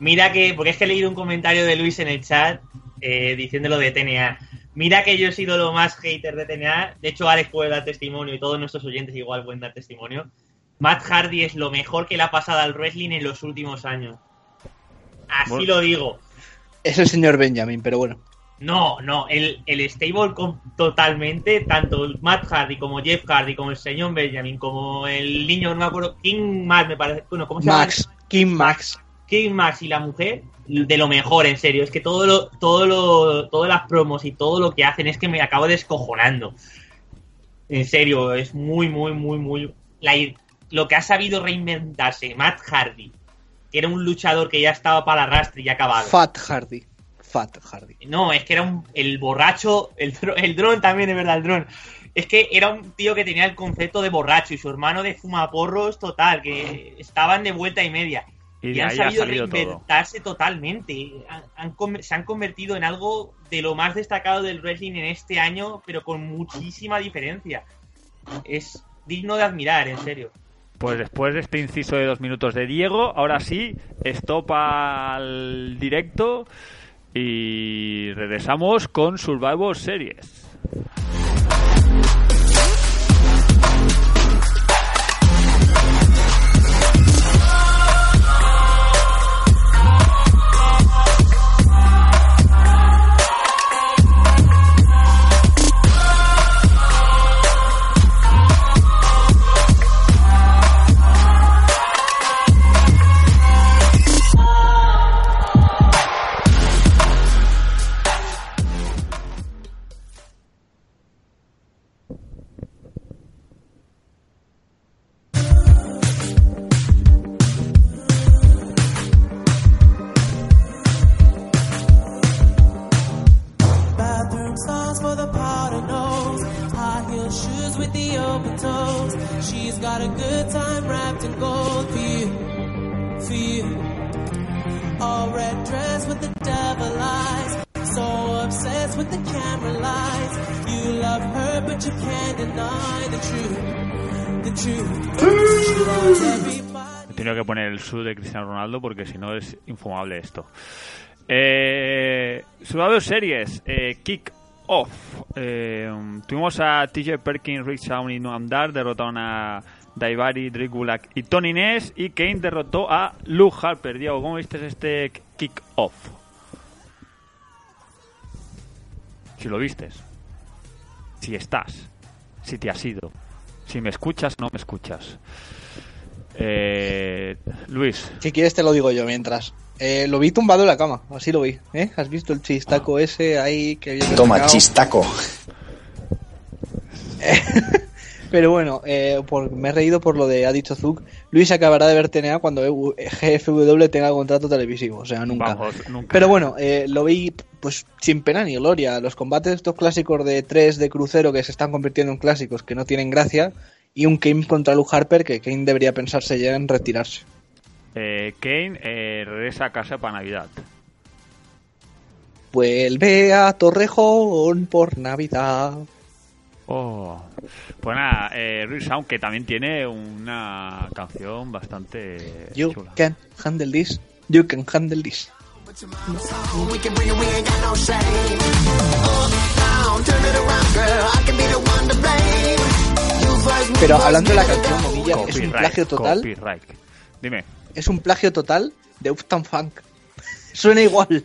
S3: Mira que, porque es que he leído un comentario de Luis en el chat eh, diciéndolo de TNA. Mira que yo he sido lo más hater de TNA. De hecho, Alex puede dar testimonio y todos nuestros oyentes igual pueden dar testimonio. Matt Hardy es lo mejor que le ha pasado al wrestling en los últimos años. Así
S1: Bueno.
S3: lo digo.
S2: Es el señor Benjamin, pero bueno.
S3: No, no, el, el stable com- totalmente, tanto Matt Hardy como Jeff Hardy, como el señor Benjamin, como el niño, no me acuerdo, King Max me parece, bueno, ¿cómo se llama?
S2: Max, King Max.
S3: King Max y la mujer de lo mejor, en serio. Es que todo lo, todo lo, todas las promos y todo lo que hacen es que me acabo descojonando. En serio, es muy, muy, muy, muy. la lo que ha sabido reinventarse Matt Hardy, que era un luchador que ya estaba para el arrastre y ya acabado.
S2: Fat Hardy. Fat Hardy.
S3: No, es que era un, el borracho, el, el dron también, es verdad, el dron. Es que era un tío que tenía el concepto de borracho y su hermano de fumaporros total, que estaban de vuelta y media.
S1: Y
S3: han sabido
S1: todo.
S3: reinventarse totalmente. Han- han com- se han convertido en algo de lo más destacado del wrestling en este año, pero con muchísima diferencia. Es digno de admirar, en serio.
S1: Pues después de este inciso de dos minutos de Diego, ahora sí, stop al directo y regresamos con Survivor Series. Cristiano Ronaldo porque si no es infumable esto. Eh, Survivor Series, eh, Kick Off. Eh, tuvimos a TJ Perkins, Rick Shawn y Noam Dar, derrotaron a Daivari, Drake Gulak y Tony Ness. Y Kane derrotó a Luke Harper. Diego, ¿cómo viste este Kick Off? Si lo vistes. Si estás. Si te has ido. Si me escuchas, no me escuchas. Eh, Luis,
S2: Si quieres te lo digo yo mientras. Eh, lo vi tumbado en la cama, así lo vi. ¿eh? ¿Has visto el chistaco ese ahí que bien
S4: Toma,
S2: sacado?
S4: chistaco.
S2: Pero bueno, eh, por- me he reído por lo de ha dicho Zug. Luis acabará de ver TNA cuando GFW tenga contrato televisivo, o sea, nunca.
S1: vamos, nunca.
S2: Pero bueno, eh, lo vi pues sin pena ni gloria. Los combates estos clásicos de tres de crucero que se están convirtiendo en clásicos que no tienen gracia. Y un Kane contra Luke Harper que Kane debería pensarse ya en retirarse.
S1: Eh, Kane eh, regresa a casa para Navidad.
S2: Vuelve a Torrejón por Navidad.
S1: Oh. Pues nada, eh, Ruiz Sound, que también tiene una canción bastante
S2: You
S1: chula.
S2: can handle this. You can handle this. Pero hablando de la canción, es un plagio total.
S1: copyright. Dime.
S2: Es un plagio total de Uptown Funk. Suena igual.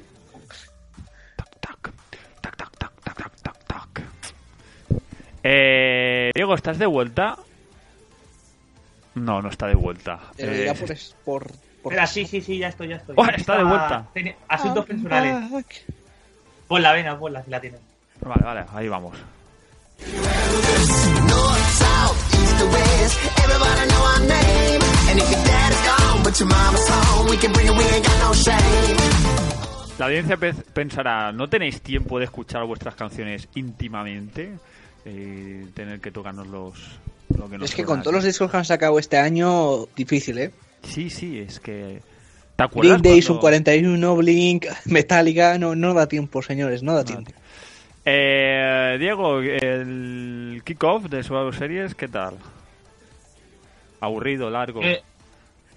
S1: Eh, Diego, ¿estás de vuelta? No, no está de vuelta.
S2: Te lo
S1: Eh,
S2: por, es- por, por-
S3: Espera, sí, sí, sí, ya estoy, ya estoy.
S1: Oh, está de vuelta.
S3: Tiene asuntos personales.
S2: Back.
S3: Pon la vena, ponla, si la tienes.
S1: Vale, vale, ahí vamos. La audiencia pe- pensará, ¿no tenéis tiempo de escuchar vuestras canciones íntimamente? Y tener que tocarnos los... Lo que nos
S2: Es que con todos los discos que han sacado este año, difícil, ¿eh?
S1: Sí, sí, es que... ¿Te acuerdas
S2: Green Day,
S1: cuando-
S2: Sub 41, Blink, Metallica, no, no da tiempo, señores, no da tiempo.
S1: Eh, Diego, el kickoff de Survivor Series, ¿qué tal? Aburrido, largo.
S3: Eh,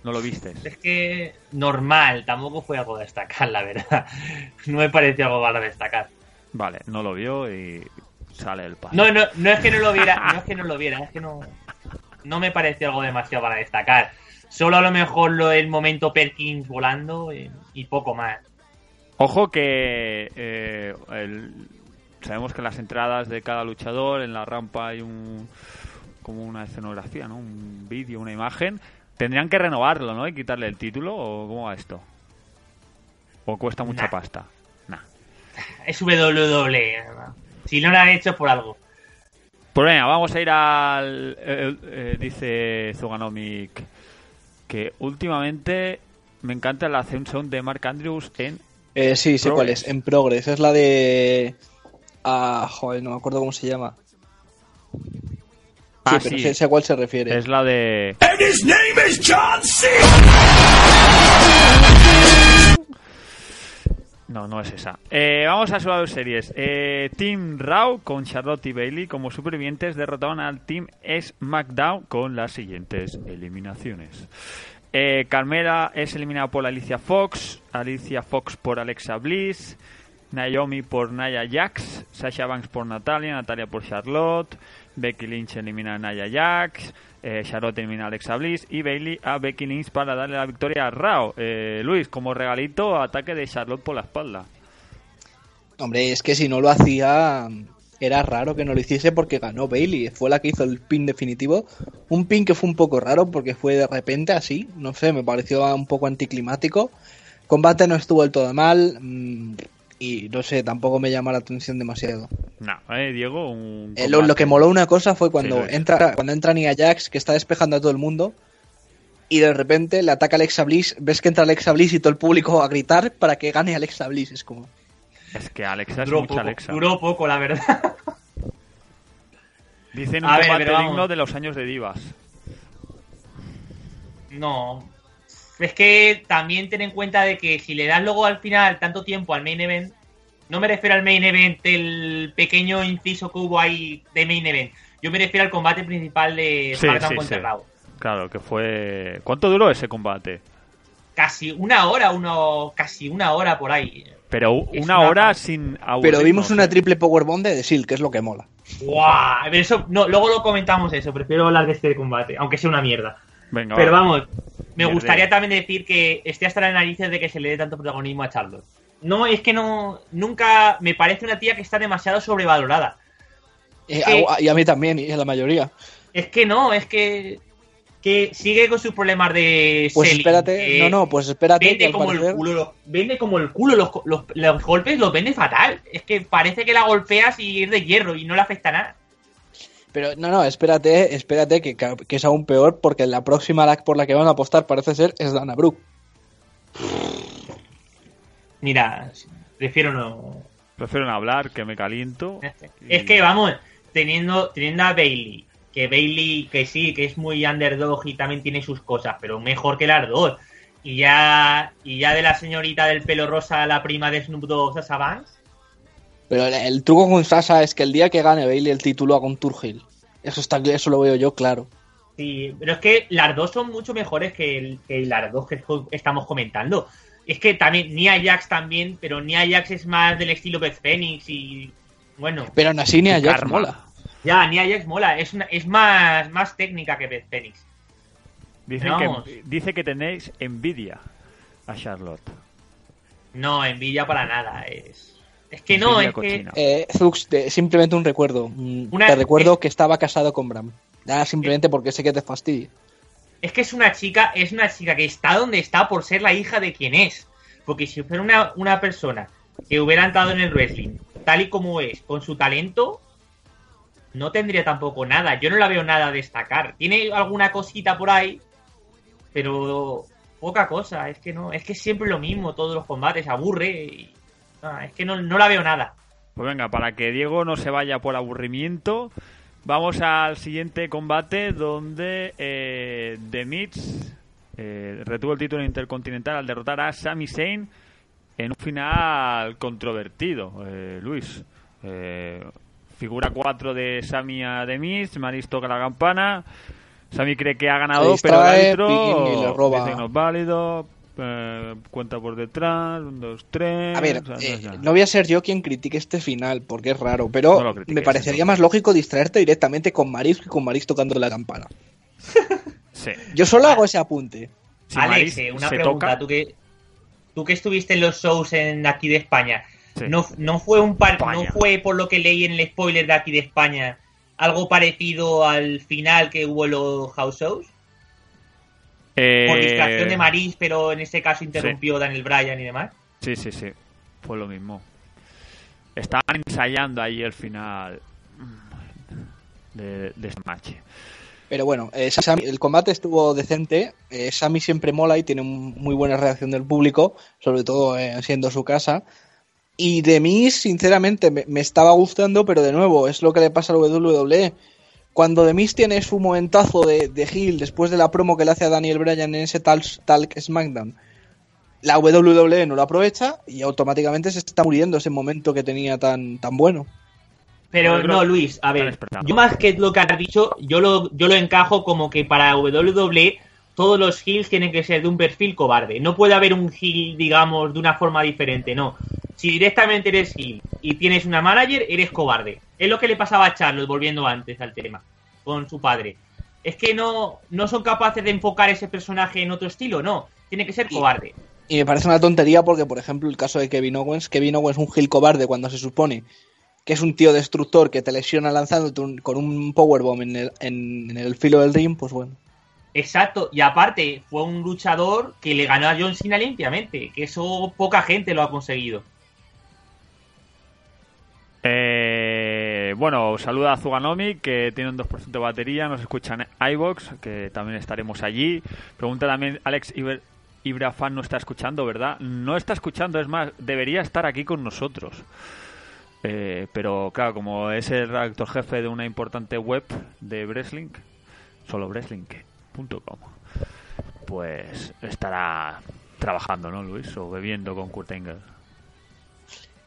S1: ¿No lo vistes?
S3: es que normal, tampoco fue algo a destacar, la verdad. No me pareció algo para destacar.
S1: Vale, no lo vio y sale el paso.
S3: No, no, no es que no lo viera, no es que no lo viera, es que no, no me pareció algo demasiado para destacar. Solo a lo mejor lo del momento Perkins volando y, y poco más.
S1: Ojo que eh, el- sabemos que en las entradas de cada luchador, en la rampa hay un como una escenografía, ¿no? Un vídeo, una imagen. Tendrían que renovarlo, ¿no? Y quitarle el título o cómo va esto. O cuesta mucha
S3: Nah.
S1: pasta. Nah.
S3: Es WWE. Si no lo han hecho es por algo.
S1: Pues venga, vamos a ir al... eh, eh, dice Zuganomic que últimamente me encanta la ascensión de Mark Andrews en...
S2: Eh, sí, sé cuál es, en Progress, es la de... Ah, joder, no me acuerdo cómo se llama.
S1: Ah,
S2: sí, pero
S1: sí.
S2: sé, sé a cuál se refiere.
S1: Es la de... No, no es esa. Eh, vamos a Survivor Series. Eh, Team Raw con Charlotte y Bailey como supervivientes derrotaron al Team SmackDown con las siguientes eliminaciones. Eh, Carmela es eliminada por Alicia Fox, Alicia Fox por Alexa Bliss, Naomi por Naya Jax, Sasha Banks por Natalia, Natalia por Charlotte, Becky Lynch elimina a Naya Jax, eh, Charlotte elimina a Alexa Bliss y Bailey a Becky Lynch para darle la victoria a Raw. Eh, Luis, como regalito, ataque de Charlotte por la espalda.
S2: Hombre, es que si no lo hacía, era raro que no lo hiciese porque ganó Bailey. Fue la que hizo el pin definitivo. Un pin que fue un poco raro porque fue de repente así. No sé, me pareció un poco anticlimático. Combate no estuvo del todo mal. Y no sé, tampoco me llama la atención demasiado.
S1: No, eh, Diego, un
S2: Eh, lo, que moló una cosa fue cuando
S1: Sí,
S2: entra cuando entra Nia Jax, que está despejando a todo el mundo. Y de repente le ataca Alexa Bliss. Ves que entra Alexa Bliss y todo el público a gritar para que gane Alexa Bliss. Es como.
S1: Es que Alexa es
S3: Duró
S1: mucha
S3: poco,
S1: Alexa.
S3: duró poco, la verdad.
S1: Dicen un
S3: A ver,
S1: combate
S3: vamos.
S1: digno de los años de divas.
S3: No. Es que también ten en cuenta de que si le das luego al final tanto tiempo al main event, no me refiero al main event, el pequeño inciso que hubo ahí de main event. Yo me refiero al combate principal de
S1: Sí,
S3: SmackDown
S1: sí,
S3: contra
S1: sí.
S3: Raw.
S1: Claro, que fue... ¿Cuánto duró ese combate?
S3: Casi una hora, uno, casi una hora por ahí.
S1: Pero una
S3: una
S1: hora sin
S2: Pero vimos una triple powerbomb de Shield, que es lo que mola.
S3: ¡Guau! Eso, no, luego lo comentamos eso, prefiero hablar de este combate, aunque sea una mierda.
S1: Venga,
S3: Pero
S1: va.
S3: vamos, me gustaría también decir que esté hasta las narices de que se le dé tanto protagonismo a Charlotte. No, es que no, nunca, me parece una tía que está demasiado sobrevalorada.
S2: Eh, a- y a mí también, y a la mayoría.
S3: Es que no, es que, que sigue con sus problemas de
S2: Pues
S3: selling,
S2: espérate, no, no, pues espérate.
S3: vende como
S2: parecer-
S3: el culo, los- vende como el culo los, los, los golpes los vende fatal. Es que parece que la golpeas y es de hierro y no le afecta nada.
S2: Pero no, no, espérate, espérate, que, que es aún peor, porque la próxima lag por la que van a apostar parece ser es Dana Brooke.
S3: Mira, prefiero no,
S1: Prefiero no hablar, que me caliento.
S3: Es que vamos, teniendo, teniendo a Bailey, que Bailey, que sí, que es muy underdog y también tiene sus cosas, pero mejor que las dos. Y ya, y ya de la señorita del pelo rosa, la prima de Snoop Dogg, Sasha Banks,
S2: Pero el, el truco con Sasha es que el día que gane Bailey el título haga un Tour Hill. Eso, está, eso lo veo yo claro.
S3: Sí, pero es que las dos son mucho mejores que, el- que las dos que estamos comentando. Es que también Nia Jax también, pero Nia Jax es más del estilo Beth Phoenix y bueno,
S2: Pero aún así ni a Jax mola.
S3: ya Nia Jax mola, es una, es más más técnica que Beth Phoenix.
S1: Dicen que, dice que tenéis envidia a Charlotte.
S3: No, envidia para nada, es es que no, es que.
S2: Eh, Zux, te- simplemente un recuerdo. Mm,
S3: Una-
S2: te recuerdo
S3: es-
S2: que estaba casado con Bram. Nada, simplemente porque sé que te fastidia.
S3: es que es una chica, es una chica que está donde está por ser la hija de quien es. Porque si fuera una, una persona que hubiera entrado en el wrestling tal y como es, con su talento, no tendría tampoco nada. Yo no la veo nada a destacar. Tiene alguna cosita por ahí, pero poca cosa. Es que no, es que es siempre lo mismo, todos los combates, aburre. y- ah, es que no, no la veo nada.
S1: Pues venga, para que Diego no se vaya por aburrimiento, vamos al siguiente combate donde eh, The Miz eh, retuvo el título intercontinental al derrotar a Sami Zayn en un final controvertido. Eh, Luis, eh, figura 4 de Sami a The Miz, Maris toca la campana. Sami cree que ha ganado, pero el árbitro dice que no es válido. Eh, cuenta por detrás, un, dos, tres.
S2: A ver,
S1: o sea, no
S2: eh, no voy a ser yo quien critique este final, porque es raro, pero
S1: No lo critiques,
S2: me parecería más lógico distraerte directamente con Maris que con Maris tocando la campana.
S1: Sí.
S2: Yo solo hago ese apunte.
S1: Si
S3: Alex,
S1: Maris
S3: eh, una pregunta.
S1: toca,
S3: Tú, que, tú que estuviste en los shows en aquí de España,
S1: Sí.
S3: ¿no, no fue un par,
S1: España.
S3: no fue por lo que leí en el spoiler de aquí de España algo parecido al final que hubo en los house shows?
S1: Eh,
S3: Por distracción de Maris, pero en este caso interrumpió Daniel Bryan y demás.
S1: Sí, sí, sí. Fue lo mismo. Estaban ensayando ahí el final de, de este match.
S2: Pero bueno, eh, el combate estuvo decente. Eh, Sami siempre mola y tiene un- muy buena reacción del público, sobre todo eh, siendo su casa. Y de mí, sinceramente, me, me estaba gustando, pero de nuevo, es lo que le pasa a la WWE. Cuando The Miz tiene su momentazo de, de heel después de la promo que le hace a Daniel Bryan en ese tal, Talk SmackDown, la WWE no lo aprovecha y automáticamente se está muriendo ese momento que tenía tan, tan bueno.
S3: Pero no, Luis, a ver, yo más que lo que has dicho, yo lo, yo lo encajo como que para WWE todos los heels tienen que ser de un perfil cobarde. No puede haber un heel, digamos, de una forma diferente, no. Si directamente eres heel y tienes una manager, eres cobarde. Es lo que le pasaba a Charlotte, volviendo antes al tema, con su padre. Es que no, no son capaces de enfocar ese personaje en otro estilo, no. Tiene que ser cobarde.
S2: Y me parece una tontería porque, por ejemplo, el caso de Kevin Owens, Kevin Owens es un gil cobarde cuando se supone que es un tío destructor que te lesiona lanzándote un- con un powerbomb en el, en, en el filo del ring, pues bueno.
S3: Exacto, y aparte fue un luchador que le ganó a John Cena limpiamente, que eso poca gente lo ha conseguido.
S1: Eh, bueno, saluda a Zuganomi, que tiene un 2% de batería, nos escucha en iVox, que también estaremos allí. Pregunta también, Alex Ibrafan no está escuchando, ¿verdad? No está escuchando, es más, debería estar aquí con nosotros. Eh, pero claro, como es el redactor jefe de una importante web de Wrestling, solo pues estará trabajando, ¿no, Luis? O bebiendo con Kurt Angle.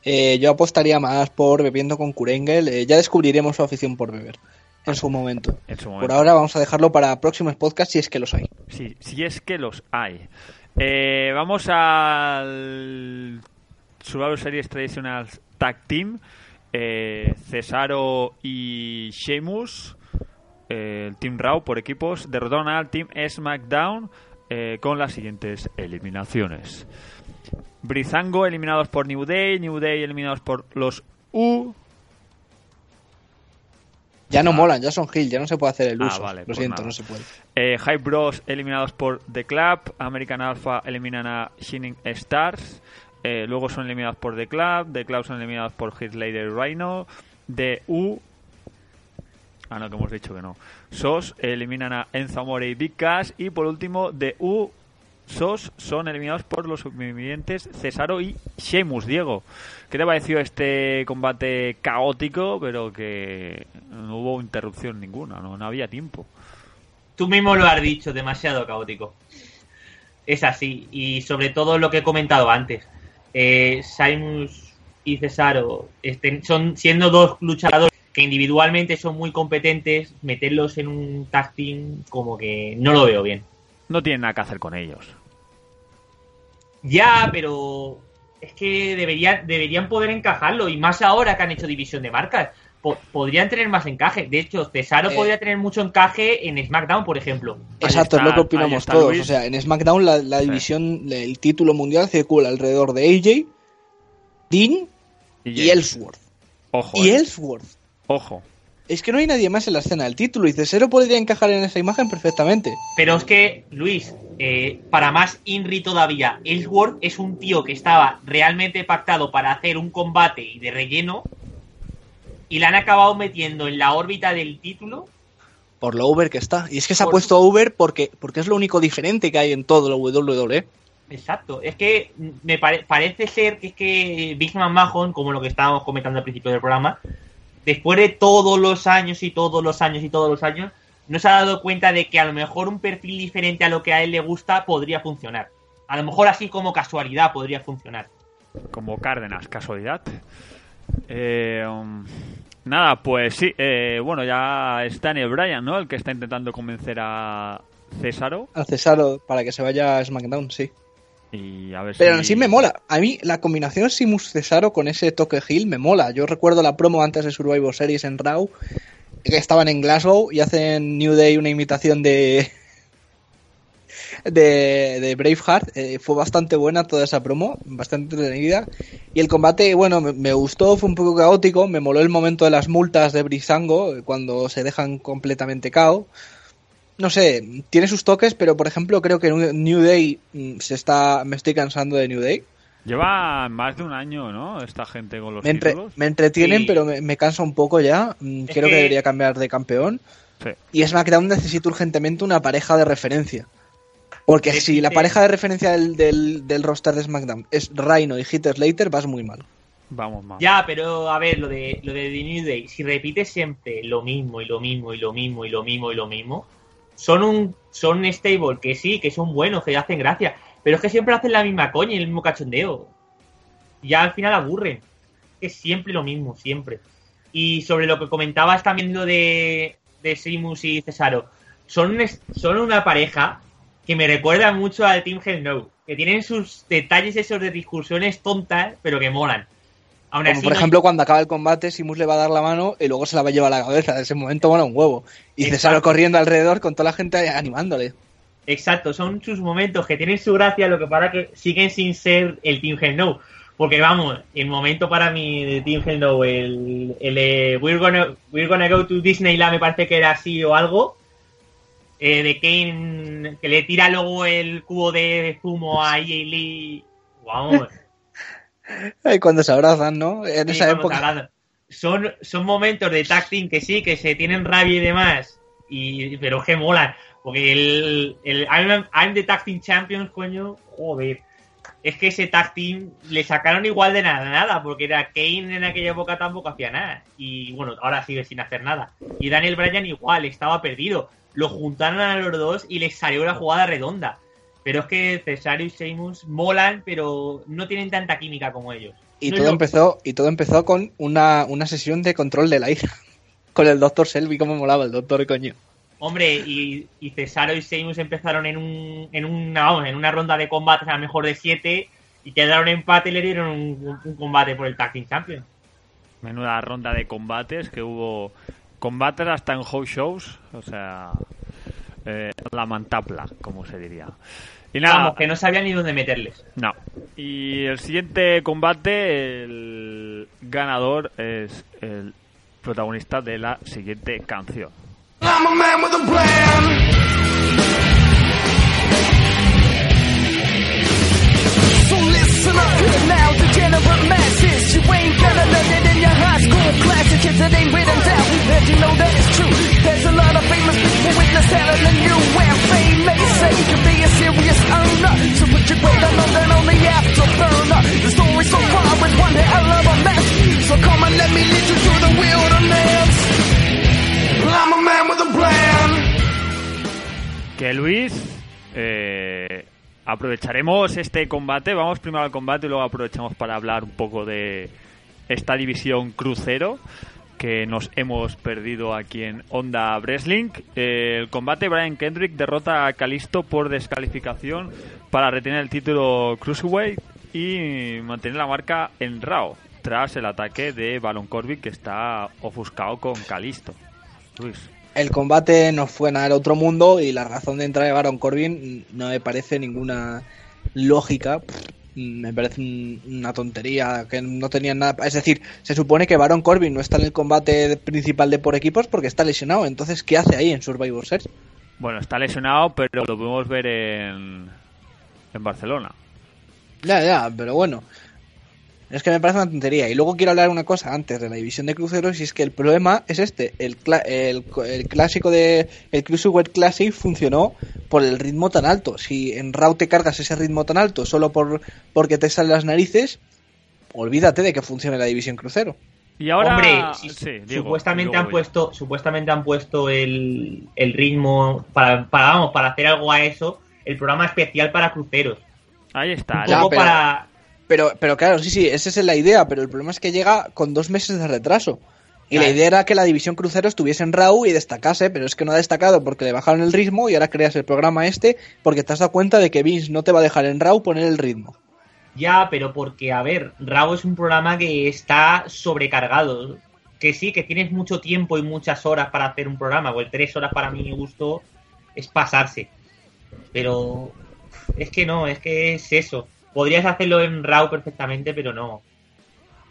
S2: Eh, yo apostaría más por bebiendo con Kurengel. eh, ya descubriremos su afición por beber en su momento.
S1: En su
S2: Por ahora vamos a dejarlo para próximos podcasts si es que los hay.
S1: Sí, si es que los hay. Eh, vamos al Survivor Series Traditional Tag Team. Eh, Cesaro y Sheamus, eh, el Team Raw por equipos, derrotaron al Team SmackDown eh, con las siguientes eliminaciones. Brizango eliminados por New Day, New Day eliminados por los U.
S2: Ya no molan, ya son Gil, ya no se puede hacer el
S1: Ah,
S2: uso.
S1: vale,
S2: Lo
S1: pues
S2: siento,
S1: nada.
S2: no se puede.
S1: Eh, Hype Bros eliminados por The Club. American Alpha eliminan a Shining Stars. Eh, luego son eliminados por The Club. The Club son eliminados por Heath Slater y Rhino. The U. Ah, no, que hemos dicho que no. SOS eliminan a Enzo Amore y Big Cash. Y por último, The U. SOS son eliminados por los supervivientes Cesaro y Sheamus. Diego, ¿qué te pareció este combate caótico, pero que no hubo interrupción ninguna? No, no había tiempo.
S3: Tú mismo lo has dicho, demasiado caótico. Es así, y sobre todo lo que he comentado antes. Eh, y Cesaro estén, son siendo dos luchadores que individualmente son muy competentes, meterlos en un tag team como que no lo veo bien.
S1: No tienen nada que hacer con ellos.
S3: Ya, pero es que deberían, deberían poder encajarlo y más ahora que han hecho división de marcas. Po- podrían tener más encaje. De hecho, Cesaro
S2: Eh.
S3: podría tener mucho encaje en SmackDown, por ejemplo.
S2: Exacto,
S1: está-
S2: es lo que opinamos
S1: está
S2: todos.
S1: Luis.
S2: O sea, en SmackDown la, la
S1: Sí.
S2: división, el título mundial circula alrededor de AJ, Dean y
S1: James.
S2: Ellsworth.
S1: Ojo.
S2: Y
S1: eh.
S2: Ellsworth.
S1: Ojo.
S2: Es que no hay nadie más en la escena del título y Cesaro podría encajar en esa imagen perfectamente.
S3: Pero es que, Luis, eh, para más Inri todavía, Ellsworth es un tío que estaba realmente pactado para hacer un combate y de relleno y la han acabado metiendo en la órbita del título.
S2: Por lo over que está. Y es que se ha puesto over porque, porque es lo único diferente que hay en todo lo. WWE.
S3: Exacto, es que me pare- parece ser que es que Big Man Mahon, como lo que estábamos comentando al principio del programa, después de todos los años y todos los años y todos los años, no se ha dado cuenta de que a lo mejor un perfil diferente a lo que a él le gusta podría funcionar. A lo mejor así como casualidad podría funcionar.
S1: Como Cárdenas, casualidad. Eh, um, nada, pues sí. eh, bueno, ya es Daniel Bryan, ¿no? El que está intentando convencer a Césaro.
S2: Al Cesaro para que se vaya a SmackDown, sí.
S1: Y a ver
S2: Pero
S1: si...
S2: así me mola. A mí la combinación Simus Cesaro con ese toque Hill me mola. Yo recuerdo la promo antes de Survivor Series en Raw, que estaban en Glasgow y hacen New Day una imitación de de, de Braveheart. Eh, fue bastante buena toda esa promo, bastante entretenida. Y el combate, bueno, me, me gustó, fue un poco caótico. Me moló el momento de las multas de Brisango, eh, cuando se dejan completamente cao. No sé, tiene sus toques, pero por ejemplo creo que New Day mm, se está, me estoy cansando de New Day.
S1: Lleva más de un año, ¿no? Esta gente con los
S2: Me, entre- me entretienen,
S3: Sí.
S2: pero me, me cansa un poco ya. Mm,
S3: Es
S2: Creo que...
S3: que-
S2: debería cambiar de campeón.
S1: Sí.
S2: Y SmackDown necesita urgentemente una pareja de referencia. Porque
S3: Sí,
S2: si
S3: sí,
S2: la
S3: sí.
S2: pareja de referencia del, del, del roster de SmackDown es Rhino y Heath Slater, vas muy mal.
S1: Vamos más.
S3: Ya, pero a ver, lo de lo de The New Day, si repites siempre lo mismo y lo mismo y lo mismo y lo mismo y lo mismo, son un son stable que sí, que son buenos, que hacen gracia, pero es que siempre hacen la misma coña y el mismo cachondeo. Ya al final aburren. Es siempre lo mismo, siempre. Y sobre lo que comentabas también lo de, de Simus y Cesaro, son, son una pareja que me recuerda mucho al Team Hell No, que tienen sus detalles esos de discusiones tontas, pero que molan. Aún
S2: Como
S3: así,
S2: por
S3: no-
S2: ejemplo cuando acaba el combate, Simus le va a dar la mano y luego se la va a llevar a la cabeza. En ese momento mola un huevo. Y
S3: Exacto.
S2: Cesaro corriendo alrededor con toda la gente animándole.
S3: Exacto, son sus momentos que tienen su gracia, lo que para que siguen sin ser el Team Hell No. Porque vamos, el momento para mí de Team Hell No, el, el eh, we're, gonna, we're gonna go to Disneyland, me parece que era así o algo, eh, de Kane que le tira luego el cubo de zumo a Lee. Vamos,
S2: Y cuando se abrazan, ¿no? En
S3: sí,
S2: esa época.
S3: Son, son momentos de tag team que sí, que se tienen rabia y demás, y, pero que molan. Porque el, el I'm, I'm the Tag Team Champions, coño, joder. Es que ese tag team le sacaron igual de nada, nada, porque era Kane en aquella época tampoco hacía nada. Y bueno, ahora sigue sin hacer nada. Y Daniel Bryan igual, estaba perdido. Lo juntaron a los dos y les salió una jugada redonda. Pero es que Cesaro y Sheamus molan, pero no tienen tanta química como ellos.
S2: Y
S3: No,
S2: todo
S3: yo-
S2: empezó, y todo empezó con una, una sesión de control del aire. con el Dr. Selby, como molaba el doctor, coño.
S3: Hombre, y, y Cesaro y Sheamus empezaron en un, en una, vamos, en una ronda de combates a lo mejor de 7 y quedaron empate y le dieron un, un combate por el Tag Team Champion.
S1: Menuda ronda de combates que hubo. Combates hasta en house shows. O sea. Eh, la mantapla, como se diría. Y nada.
S3: Vamos, que no sabían ni dónde meterles.
S1: No. Y el siguiente combate, el ganador es el protagonista de la siguiente canción.
S5: I'm a man with a plan. Here now, degenerate masses. You ain't gonna learn it in your high school classes. Kids, it ain't written down. Let you know that it's true. There's a lot of famous people witness telling than you. And fame may say you can be a serious earner. So put your weight on London on the afterburner. The story so far is one hell of a mess. So come and let me lead you through the wilderness. I'm a man with a plan.
S1: Que Luis, eh, aprovecharemos este combate. Vamos primero al combate y luego aprovechamos para hablar un poco de esta división crucero que nos hemos perdido aquí en Onda Wrestling. El combate Brian Kendrick derrota a Calisto por descalificación para retener el título Cruiserweight y mantener la marca en Raw tras el ataque de Baron Corbin que está ofuscado con Calisto. Luis.
S2: El combate no fue nada del otro mundo y la razón de entrar de Baron Corbin no me parece ninguna lógica. Me parece un- una tontería que no tenía nada. Es decir, se supone que Baron Corbin no está en el combate principal de por equipos porque está lesionado. Entonces, ¿qué hace ahí en Survivor Series?
S1: Bueno, está lesionado, pero lo podemos ver en, en Barcelona.
S2: Ya, ya, pero bueno. Es que me parece una tontería. Y luego quiero hablar una cosa antes de la división de cruceros y es que el problema es este. El, cla- el, el clásico de... El Cruiserweight Classic funcionó por el ritmo tan alto. Si en Raw te cargas ese ritmo tan alto solo por porque te salen las narices, olvídate de que funcione la división crucero.
S1: Y ahora,
S3: Hombre, si-
S1: sí, digo,
S3: supuestamente han puesto, supuestamente han puesto el, el ritmo para, para, vamos, para hacer algo a eso, el programa especial para cruceros.
S1: Ahí está.
S3: Un
S2: Ya,
S3: poco
S2: pero-
S3: para,
S2: Pero, pero claro, sí, sí, esa es la idea, pero el problema es que llega con dos meses de retraso. Y la idea era que la división crucero estuviese en RAW y destacase, pero es que no ha destacado porque le bajaron el ritmo y ahora creas el programa este porque te has dado cuenta de que Vince no te va a dejar en RAW poner el ritmo.
S3: Ya, pero porque, a ver, Raw es un programa que está sobrecargado. Que sí, que tienes mucho tiempo y muchas horas para hacer un programa. Pues tres horas para mi gusto es pasarse. Pero es que no, es que es eso. Podrías hacerlo en Raw perfectamente, pero no.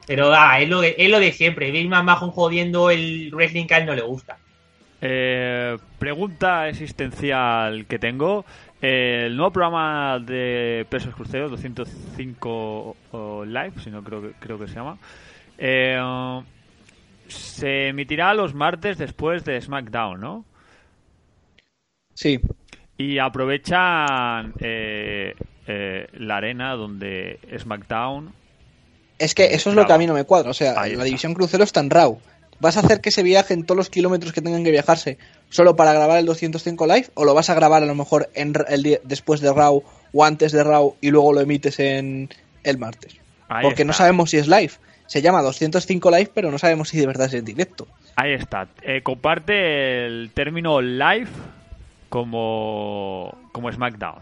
S3: Pero ah, es lo de, es lo de siempre. Big Man Mahon jodiendo el wrestling que a él no le gusta.
S1: Eh, pregunta existencial que tengo. Eh, el nuevo programa de Pesos Cruceros, 205 oh, Live, si no creo que, creo que se llama, eh, se emitirá los martes después de SmackDown, ¿no?
S2: Sí.
S1: Y aprovechan eh, la arena donde SmackDown.
S2: Es que eso es lo que a mí no me cuadra. O sea, la división crucero está en RAW. ¿Vas a hacer que se viajen todos los kilómetros que tengan que viajarse solo para grabar el 205 live? ¿O lo vas a grabar a lo mejor en, el día- después de RAW o antes de RAW y luego lo emites en el martes?
S1: Ahí
S2: Porque no sabemos si es live. Se llama 205 live, pero no sabemos si de verdad es en directo.
S1: Ahí está. Eh, comparte el término live como, como SmackDown.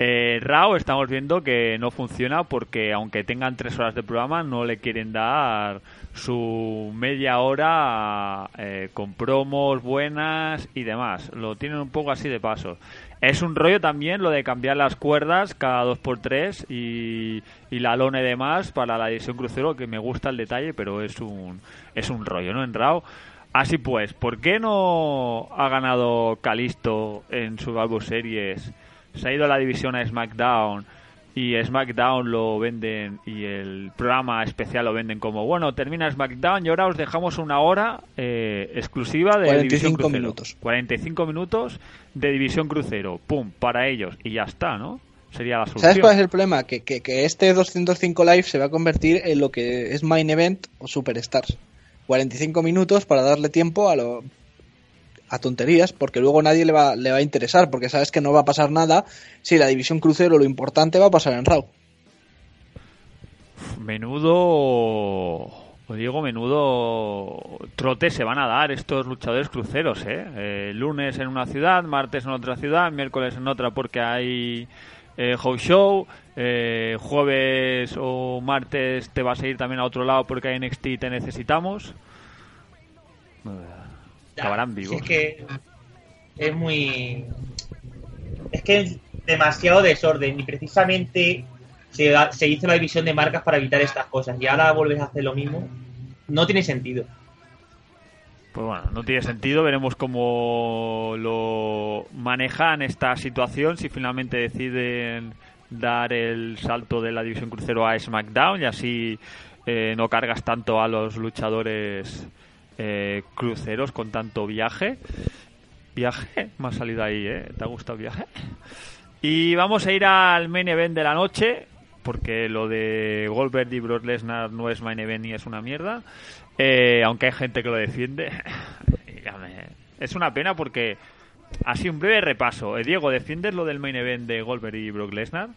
S1: Eh, Raw estamos viendo que no funciona porque aunque tengan tres horas de programa no le quieren dar su media hora eh, con promos buenas y demás. Lo tienen un poco así de paso. Es un rollo también lo de cambiar las cuerdas cada dos por tres y, y la lona y demás para la edición crucero que me gusta el detalle pero es un es un rollo, ¿no? En Raw. Así pues, ¿por qué no ha ganado Calisto en su Survivor Series? Se ha ido a la división a SmackDown y SmackDown lo venden y el programa especial lo venden como bueno, termina SmackDown y ahora os dejamos una hora eh, exclusiva de
S2: 45
S1: División Crucero.
S2: minutos.
S1: 45 minutos de División Crucero, pum, para ellos y ya está, ¿no? Sería la solución.
S2: ¿Sabes cuál es el problema? Que, que, que este 205 live se va a convertir en lo que es Main Event o Superstars. 45 minutos para darle tiempo a lo a tonterías, porque luego nadie le va, le va a interesar, porque sabes que no va a pasar nada si la división crucero lo importante va a pasar en Raw.
S1: Menudo, os digo, menudo trote se van a dar estos luchadores cruceros, ¿eh? Eh, lunes en una ciudad, martes en otra ciudad, miércoles en otra porque hay eh, house show, eh, jueves o martes te vas a ir también a otro lado porque hay NXT y te necesitamos. Acabarán vivos.
S3: Es que es muy. Es que es demasiado desorden y precisamente se, se hizo la división de marcas para evitar estas cosas y ahora vuelves a hacer lo mismo. No tiene sentido.
S1: Pues bueno, no tiene sentido. Veremos cómo lo manejan esta situación. Si finalmente deciden dar el salto de la división crucero a SmackDown y así eh, no cargas tanto a los luchadores eh, cruceros con tanto viaje. Viaje, me ha salido ahí, ¿eh? ¿Te ha gustado viaje? Y vamos a ir al main event de la noche, porque lo de Goldberg y Brock Lesnar no es main event ni es una mierda. Eh, aunque hay gente que lo defiende. Es una pena porque así un breve repaso. Eh, Diego, ¿defiendes lo del main event de Goldberg y Brock Lesnar?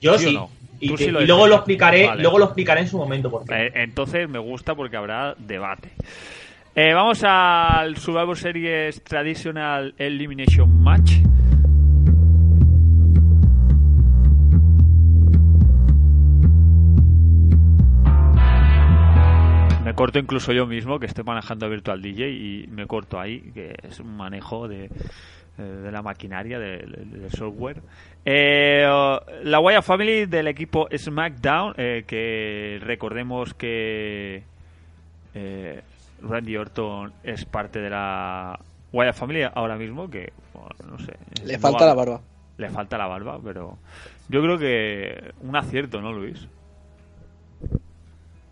S3: Yo
S1: ¿Sí no?
S3: Y,
S1: Tú
S3: te-
S1: sí lo
S3: y luego lo explicaré,
S1: Vale.
S3: luego lo explicaré en su momento por qué.
S1: Eh, entonces me gusta porque habrá debate. Eh, vamos al Survivor Series Traditional Elimination Match. Me corto incluso yo mismo, que estoy manejando Virtual DJ y me corto ahí, que es un manejo de, de la maquinaria, de- de- del software. Eh, oh, la Wyatt Family del equipo SmackDown, eh, que recordemos que eh, Randy Orton es parte de la Wyatt Family ahora mismo, que bueno, no sé.
S2: Le falta la barba.
S1: Le falta la barba, pero yo creo que un acierto, ¿no, Luis?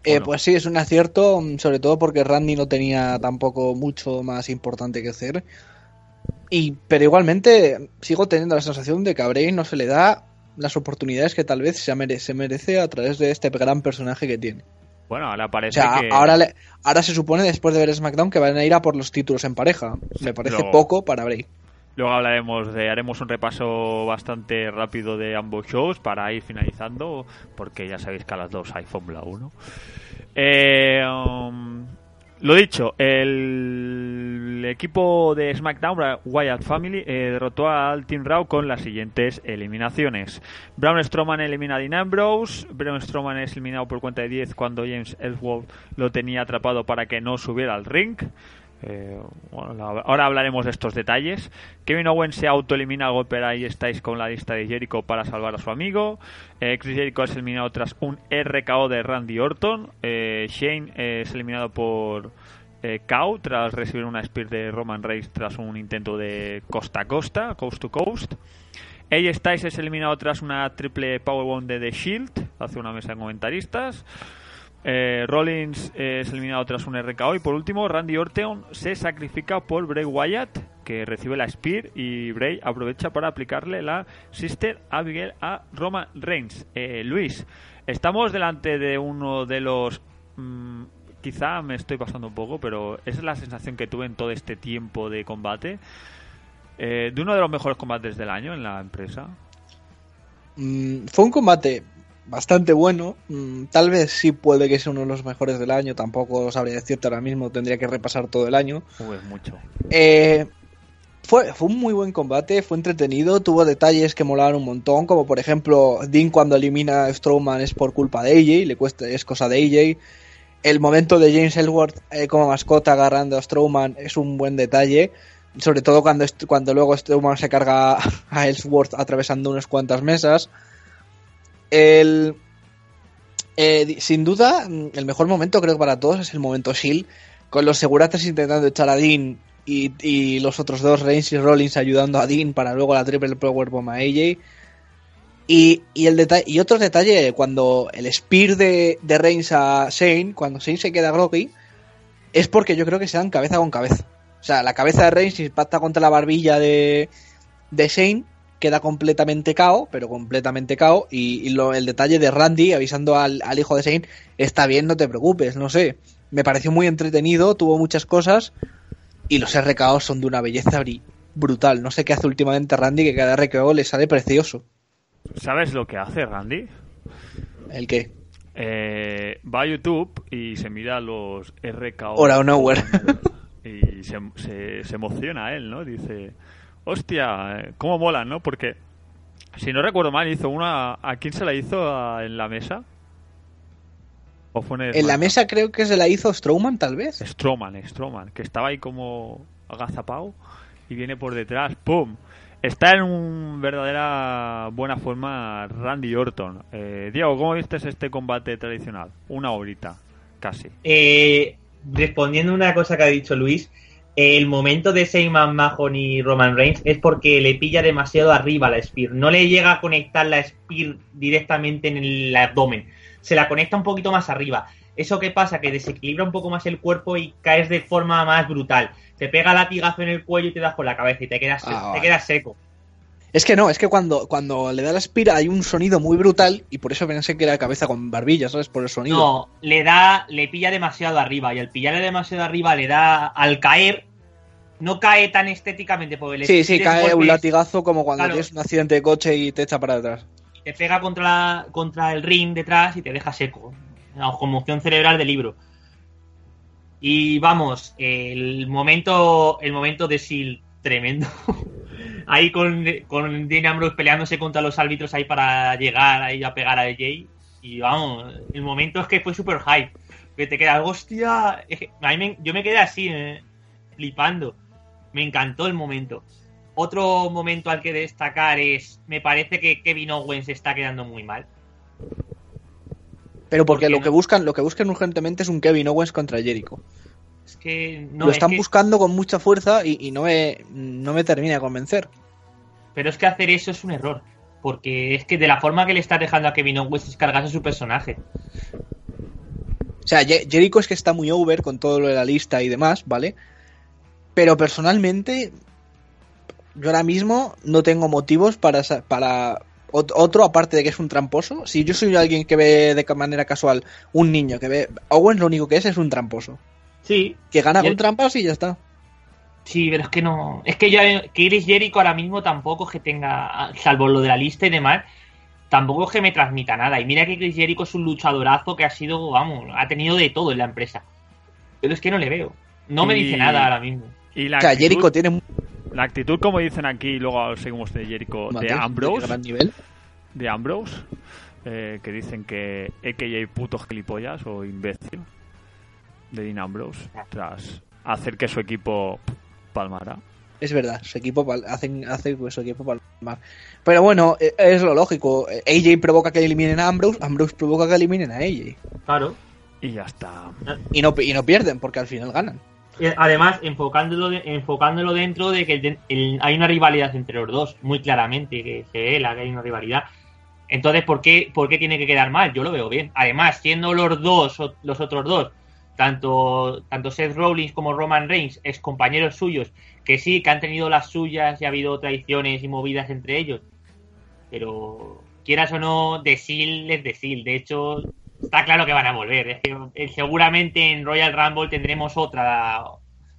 S2: Eh,
S1: no?
S2: Pues sí, es un acierto, mm, sobre todo porque Randy no tenía tampoco mucho más importante que hacer. Y, pero igualmente sigo teniendo la sensación de que a Bray no se le da las oportunidades que tal vez se mere- se merece a través de este gran personaje que tiene.
S1: Bueno, ahora
S2: O
S1: parece
S2: sea,
S1: que...
S2: ahora, le- ahora se supone después de ver SmackDown que van a ir a por los títulos en pareja. Me parece
S1: luego-
S2: poco para Bray.
S1: Luego hablaremos de, haremos un repaso bastante rápido de ambos shows para ir finalizando, porque ya sabéis que a las dos hay Fórmula 1. Eh, um, lo dicho, el equipo de SmackDown, Wyatt Family, eh, derrotó al Team Raw con las siguientes eliminaciones. Braun Strowman elimina a Dean Ambrose, Braun Strowman es eliminado por cuenta de 10 cuando James Ellsworth lo tenía atrapado para que no subiera al ring. Eh, ahora hablaremos de estos detalles. Kevin Owens se autoelimina al golpe ahí estáis con la lista de Jericho para salvar a su amigo. Eh, Chris Jericho es eliminado tras un RKO de Randy Orton. Eh, Shane es eliminado por KO tras recibir una spear de Roman Reigns tras un intento de costa a costa, coast to coast. AJ Styles es eliminado tras una triple powerbomb de The Shield hace una mesa de comentaristas. Eh, Rollins es eliminado tras un RKO y por último Randy Orton se sacrifica por Bray Wyatt que recibe la Spear y Bray aprovecha para aplicarle la Sister Abigail a Roman Reigns. Eh, Luis, estamos delante de uno de los... mm, quizá me estoy pasando un poco, pero esa es la sensación que tuve en todo este tiempo de combate. eh, de uno de los mejores combates del año en la empresa.
S2: Mm, fue un combate bastante bueno. Mm, tal vez sí puede que sea uno de los mejores del año. Tampoco sabría decirte ahora mismo. Tendría que repasar todo el año.
S1: Uy, mucho.
S2: Eh, fue, fue un muy buen combate, fue entretenido, tuvo detalles que molaban un montón, como por ejemplo, Dean cuando elimina a Strowman es por culpa de AJ, le cuesta, es cosa de AJ. El momento de James Ellsworth eh, como mascota agarrando a Strowman es un buen detalle, sobre todo cuando, cuando luego Strowman se carga a Ellsworth atravesando unas cuantas mesas. El, eh, sin duda, mm, el mejor momento creo que para todos es el momento Shield, con los seguratas intentando echar a Dean y, los otros dos, Reigns y Rollins, ayudando a Dean para luego la triple powerbomb a AJ. Y, y, el detalle, y otro detalle, cuando el spear de, de Reigns a Shane, cuando Shane se queda groggy, es porque yo creo que se dan cabeza con cabeza. O sea, la cabeza de Reigns impacta contra la barbilla de, de Shane, queda completamente cao, pero completamente cao. Y, y lo, el detalle de Randy avisando al, al hijo de Shane, está bien, no te preocupes, no sé. Me pareció muy entretenido, tuvo muchas cosas. Y los RKO son de una belleza brutal. No sé qué hace últimamente Randy, que cada RKO le sale precioso.
S1: ¿Sabes lo que hace Randy?
S2: ¿El qué?
S1: Eh, va a YouTube y se mira los RKO.
S2: Hora o nowhere.
S1: Y se, se, se emociona él, ¿no? Dice, hostia, eh, cómo mola, ¿no? Porque, si no recuerdo mal, hizo una... ¿A quién se la hizo a- en la mesa? ¿O fue en, el
S2: En la mesa creo que se la hizo Strowman, tal vez.
S1: Strowman, Strowman, que estaba ahí como agazapado y viene por detrás, ¡pum! Está en un verdadera buena forma Randy Orton. Eh, Diego, ¿cómo viste este combate tradicional? Una horita, casi.
S3: Eh, respondiendo a una cosa que ha dicho Luis, el momento de Seyman Mahon y Roman Reigns es porque le pilla demasiado arriba la Spear. No le llega a conectar la Spear directamente en el abdomen. Se la conecta un poquito más arriba. ¿Eso qué pasa? Que desequilibra un poco más el cuerpo y caes de forma más brutal. Te pega latigazo en el cuello y te das con la cabeza y te quedas,
S2: Ah,
S3: te
S2: vale.
S3: quedas seco.
S2: Es que no, es que cuando, cuando le da la espira hay un sonido muy brutal y por eso pensé que era cabeza con barbilla, ¿sabes? Por el sonido.
S3: No, le da, le pilla demasiado arriba y al pillarle demasiado arriba le da, al caer, no cae tan estéticamente porque le
S2: sí, sí, cae un latigazo como cuando
S3: Claro.
S2: tienes un accidente de coche y te echa para atrás.
S3: te pega contra, la- contra el ring detrás y te deja seco. La conmoción cerebral del libro. Y vamos, el momento, el momento de Seal tremendo. ahí con, con Dean Ambrose peleándose contra los árbitros ahí para llegar ahí a pegar a Jay. Y vamos, el momento es que fue super hype. Que te quedas, hostia. Es que a mí me- yo me quedé así, eh, flipando. Me encantó el momento. Otro momento al que destacar es, me parece que Kevin Owens está quedando muy mal.
S2: Pero porque
S3: ¿Por qué
S2: lo
S3: no?
S2: que buscan, lo que buscan urgentemente es un Kevin Owens contra Jericho.
S3: Es que no
S2: lo
S3: es
S2: están
S3: que-
S2: buscando con mucha fuerza y, y no me no me termina de convencer.
S3: Pero es que hacer eso es un error. Porque es que de la forma que le está dejando a Kevin Owens es cargarse su personaje.
S2: O sea, Jericho es que está muy over con todo lo de la lista y demás, ¿vale? Pero personalmente, yo ahora mismo no tengo motivos para, para ot- otro, aparte de que es un tramposo. Si yo soy alguien que ve de manera casual un niño que ve Owens, lo único que es es un tramposo.
S3: Sí,
S2: Que gana
S3: el-
S2: con trampas y ya está.
S3: sí, pero es que no. Es que ya que Chris Jericho ahora mismo tampoco es que tenga, salvo lo de la lista y demás, tampoco es que me transmita nada. Y mira que Chris Jericho es un luchadorazo que ha sido, vamos, ha tenido de todo en la empresa. Pero es que no le veo. No me
S1: Y-
S3: dice nada ahora mismo.
S1: Y la
S2: O sea,
S1: actitud,
S2: Jericho tiene un
S1: la actitud, como dicen aquí, luego seguimos de Jericho, de Ambrose,
S2: gran nivel.
S1: de Ambrose, eh, que dicen que AKA puto gilipollas o imbécil de Dean Ambrose, tras hacer que su equipo palmara.
S2: Es verdad, su equipo pal- hacen, hace su equipo palmar. Pero bueno, eh, es lo lógico. AJ provoca que eliminen a Ambrose, Ambrose provoca que eliminen a AJ.
S3: Claro.
S1: Y ya está.
S2: Y no, y no pierden, porque al final ganan.
S3: Además, enfocándolo, de- enfocándolo dentro de que el de- el- hay una rivalidad entre los dos, muy claramente, que se ve la que hay una rivalidad. Entonces, ¿por qué, ¿por qué tiene que quedar mal? Yo lo veo bien. Además, siendo los dos, los otros dos, tanto, tanto Seth Rollins como Roman Reigns, ex compañeros suyos, que sí, que han tenido las suyas y ha habido traiciones y movidas entre ellos, pero quieras o no, de Seal es de Seal. De hecho, está claro que van a volver. Es que eh, seguramente en Royal Rumble tendremos otra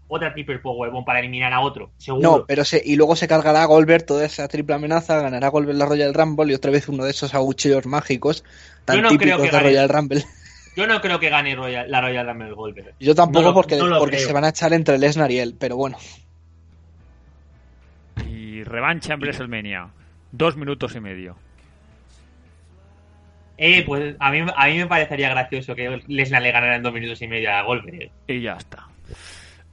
S3: otra triple powerbomb para eliminar a otro. Seguro.
S2: No, pero se, y luego se cargará Goldberg toda esa triple amenaza, ganará Goldberg la Royal Rumble y otra vez uno de esos aguchillos mágicos tan
S3: no creo
S2: típicos
S3: que
S2: de. Royal Rumble.
S3: Yo no creo que gane Royal- la Royal Rumble Goldberg.
S2: Yo tampoco
S3: No lo-
S2: porque,
S3: no lo
S2: porque
S3: creo.
S2: se van a echar entre Lesnar y él, pero bueno.
S1: Y revancha en WrestleMania. Dos minutos y medio.
S3: Eh, pues a mí, a mí me parecería gracioso que Lesnar le ganara en dos minutos y medio a Goldberg.
S1: Y ya está.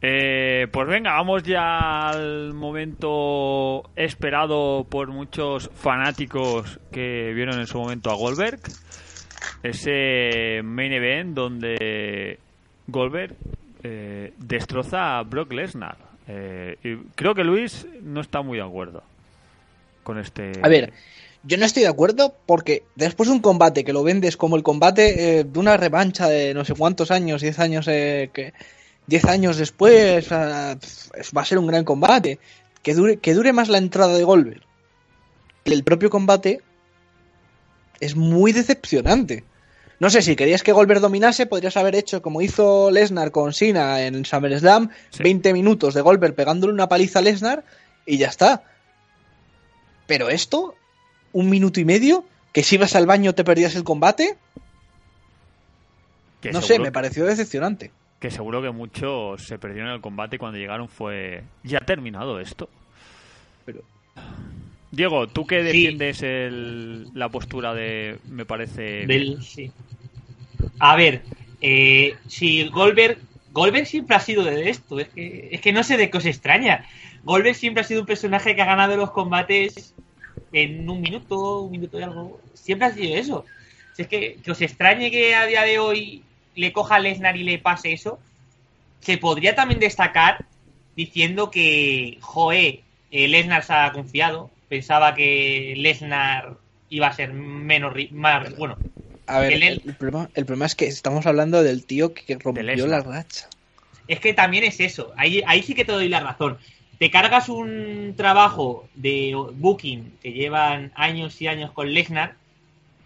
S1: Eh, pues venga, vamos ya al momento esperado por muchos fanáticos que vieron en su momento a Goldberg. Ese main event donde Goldberg eh, destroza a Brock Lesnar. Eh, y creo que Luis no está muy de acuerdo con este.
S2: A ver, yo no estoy de acuerdo porque después de un combate que lo vendes como el combate eh, de una revancha de no sé cuántos años, 10 años, eh, que 10 años después, va a ser un gran combate. Que dure, que dure más la entrada de Goldberg. El propio combate es muy decepcionante. No sé, si querías que Goldberg dominase, podrías haber hecho como hizo Lesnar con Cena en SummerSlam,
S1: Sí.
S2: 20 minutos de Goldberg pegándole una paliza a Lesnar y ya está. Pero esto, un minuto y medio, que si ibas al baño te perdías el combate,
S1: que
S2: no sé, me pareció decepcionante.
S1: Que seguro que muchos se perdieron el combate y cuando llegaron fue. ¿Ya ha terminado esto?
S2: Pero-
S1: Diego, ¿tú que
S3: Sí.
S1: defiendes el- la postura de. Me parece.
S3: Del, sí. A ver, eh, si Goldberg, Goldberg siempre ha sido de esto, es que, es que no sé de qué os extraña. Goldberg siempre ha sido un personaje que ha ganado los combates en un minuto, un minuto y algo. Siempre ha sido eso. Si es que, que os extrañe que a día de hoy le coja a Lesnar y le pase eso, se podría también destacar diciendo que, joe, eh, Lesnar se ha confiado, pensaba que Lesnar iba a ser menos, ri- más, bueno,
S2: A ver,
S3: El-
S2: el, el problema, el problema es que estamos hablando del tío que rompió la racha.
S3: Es que también es eso. Ahí, ahí sí que te doy la razón. Te cargas un trabajo de booking que llevan años y años con Lesnar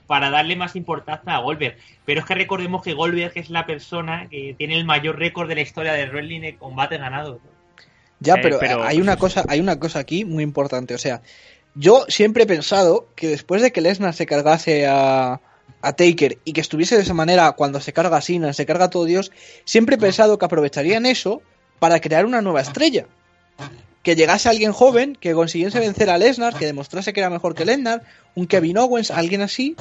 S3: para darle más importancia a Goldberg. Pero es que recordemos que Goldberg es la persona que tiene el mayor récord de la historia de wrestling de combates ganados.
S2: Ya,
S1: Eh,
S2: pero,
S1: pero-
S2: hay una cosa, hay una cosa aquí muy importante. O sea, Yo siempre he pensado que después de que Lesnar se cargase a, a Taker y que estuviese de esa manera cuando se carga a Cena, se carga a todo Dios, siempre he pensado que aprovecharían eso para crear una nueva estrella. Que llegase alguien joven, que consiguiese vencer a Lesnar, que demostrase que era mejor que Lesnar, un Kevin Owens, alguien así,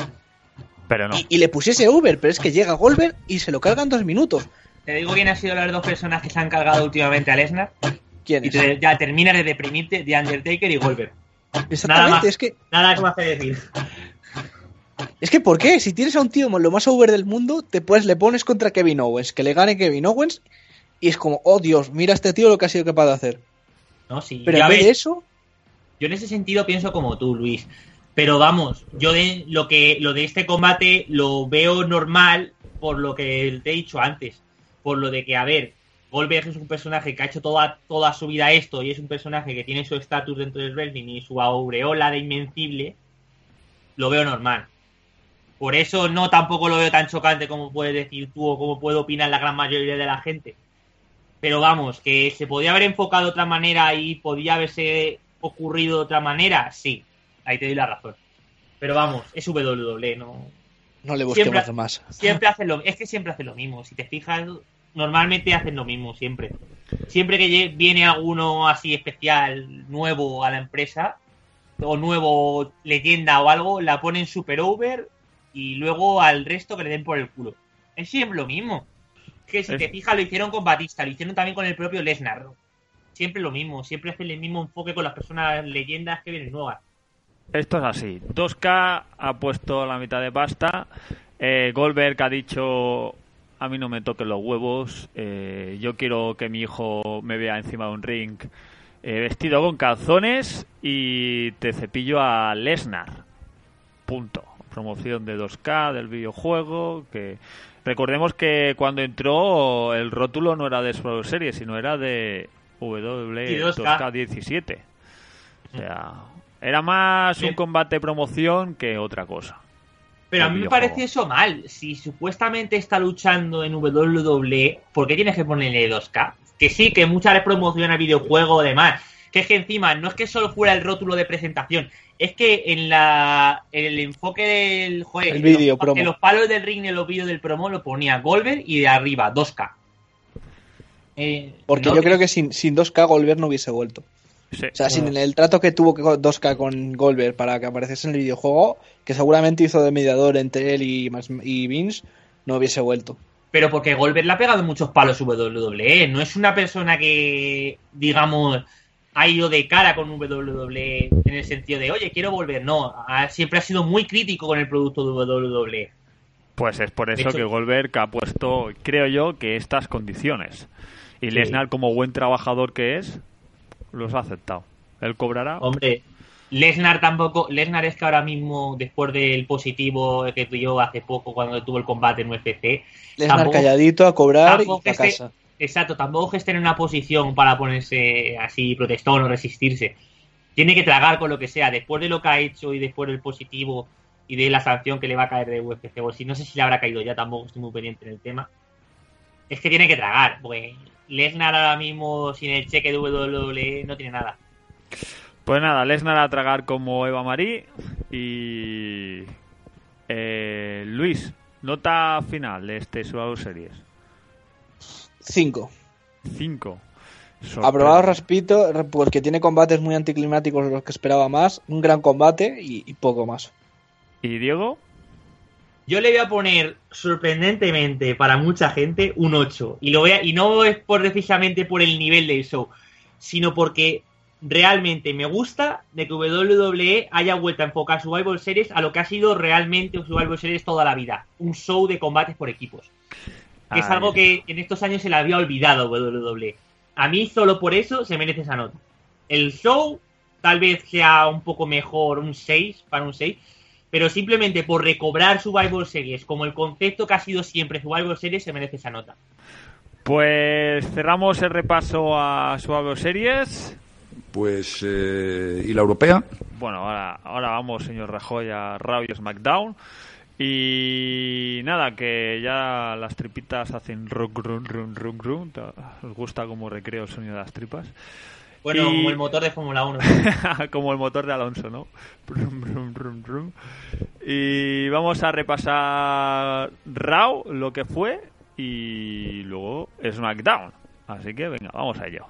S1: Pero no.
S2: y, y le pusiese Uber, pero es que llega Goldberg y se lo carga en dos minutos.
S3: Te digo quién ha sido las dos personas que se han cargado últimamente a Lesnar.
S2: ¿Quién
S3: Y
S2: es?
S3: te- ya terminas de deprimirte de Undertaker y Goldberg. Nada más.
S2: Exactamente, es que,
S3: Nada que me hace decir.
S2: es que ¿por qué? Si tienes a un tío lo más Uber del mundo, te puedes, le pones contra Kevin Owens, que le gane Kevin Owens, y es como, oh Dios, mira a este tío lo que ha sido capaz de hacer.
S3: No, sí.
S2: Pero
S3: ves,
S2: de eso,
S3: Yo en ese sentido pienso como tú, Luis. Pero vamos, yo de lo que lo de este combate lo veo normal por lo que te he dicho antes. Por lo de que, a ver, Goldberg es un personaje que ha hecho toda, toda su vida esto y es un personaje que tiene su estatus dentro del wrestling y su aureola de invencible. Lo veo normal. Por eso no tampoco lo veo tan chocante como puedes decir tú o como puede opinar la gran mayoría de la gente. Pero vamos, que se podía haber enfocado de otra manera y podía haberse ocurrido de otra manera, sí. Ahí te doy la razón. Pero vamos, es WWE, no.
S2: no le busquemos
S3: Siempre-
S2: más.
S3: Siempre hacen lo es que siempre hacen lo mismo. Si te fijas, normalmente hacen lo mismo, siempre. Siempre que viene alguno así especial, nuevo a la empresa, o nuevo leyenda o algo, la ponen super over y luego al resto que le den por el culo. Es siempre lo mismo. Que si
S1: Es-
S3: te fijas, lo hicieron con Batista, lo hicieron también con el propio Lesnar. Siempre lo mismo, siempre hacen el mismo enfoque con las personas leyendas que vienen nuevas.
S1: Esto es así. 2K ha puesto la mitad de pasta. Eh, Goldberg ha dicho: A mí no me toquen los huevos. eh, yo quiero que mi hijo me vea encima de un ring eh, vestido con calzones y te cepillo a Lesnar. Punto. Promoción de 2K del videojuego. Que recordemos que cuando entró el rótulo no era de Survivor Series, sino era de
S3: Y
S1: W
S3: 2K.
S1: 2K17. O sea, era más un combate promoción que otra cosa.
S3: Pero a mí me parece eso mal. Si supuestamente está luchando en WWE, ¿por qué tienes que ponerle 2K? Que sí, que muchas veces promociona el videojuego o demás. Que es que encima no es que solo fuera el rótulo de presentación, es que en la en el enfoque del joder,
S2: El
S3: en los,
S2: promo.
S3: en los palos del ring, en los vídeos del promo, lo ponía Goldberg y de arriba 2K. Eh,
S2: Porque
S3: ¿no?
S2: yo creo que sin, sin 2K Goldberg no hubiese vuelto.
S1: Sí.
S2: O sea, sin el trato que tuvo que- 2K con Goldberg para que apareciese en el videojuego, que seguramente hizo de mediador entre él y, Vince, no hubiese vuelto.
S3: Pero porque Goldberg le ha pegado muchos palos a WWE. No es una persona que, digamos, ha ido de cara con WWE en el sentido de, oye, quiero volver. No, ha- siempre ha sido muy crítico con el producto de WWE.
S1: Pues es por eso
S3: hecho-
S1: que Goldberg ha puesto, creo yo, que estas condiciones. Y
S3: Sí.
S1: Lesnar, como buen trabajador que es, los ha aceptado. Él cobrará.
S3: Hombre, Lesnar tampoco. Lesnar es que ahora mismo, después del positivo que tuvo hace poco cuando tuvo el combate en UFC,
S2: Lesnar
S3: Tampoco-
S2: calladito a cobrar y a casa.
S3: Exacto, tampoco es que esté en una posición para ponerse así protestón o resistirse. Tiene que tragar con lo que sea. Después de lo que ha hecho y después del positivo y de la sanción que le va a caer de UFC, o si no sé si le habrá caído ya, tampoco estoy muy pendiente en el tema. Es que tiene que tragar, porque Lesnar ahora mismo sin el cheque de WWE no tiene nada.
S1: Pues nada, Lesnar a tragar como Eva Marí. Y. eh, Luis, nota final de este Survivor Series:
S2: 5.
S1: 5.
S2: Aprobado Raspito, porque tiene combates muy anticlimáticos de los que esperaba más. Un gran combate y, y poco más.
S1: ¿Y Diego?
S3: Yo le voy a poner, sorprendentemente para mucha gente, un 8. Y, lo voy a- y no es por precisamente por el nivel del show, sino porque realmente me gusta de que WWE haya vuelto a enfocar Survivor Series a lo que ha sido realmente un Survivor Series toda la vida. Un show de combates por equipos. Que es algo que en estos años se le había olvidado WWE. A mí solo por eso se merece esa nota. El show tal vez sea un poco mejor, un 6 para un 6, pero simplemente por recobrar Survivor Series como el concepto que ha sido siempre Survivor Series se merece esa nota.
S1: Pues cerramos el repaso a Survivor Series.
S7: Pues, eh, ¿y la europea?
S1: Bueno, ahora, ahora vamos, señor Rajoy, a y SmackDown. Y nada, que ya las tripitas hacen run, run, run, run, run. Os gusta como recreo el sonido de las tripas.
S3: Bueno,
S1: Y-
S3: como el motor de Fórmula 1.
S1: como el motor de Alonso, ¿no? Y vamos a repasar Raw, lo que fue, y luego SmackDown. Así que venga, vamos a ello.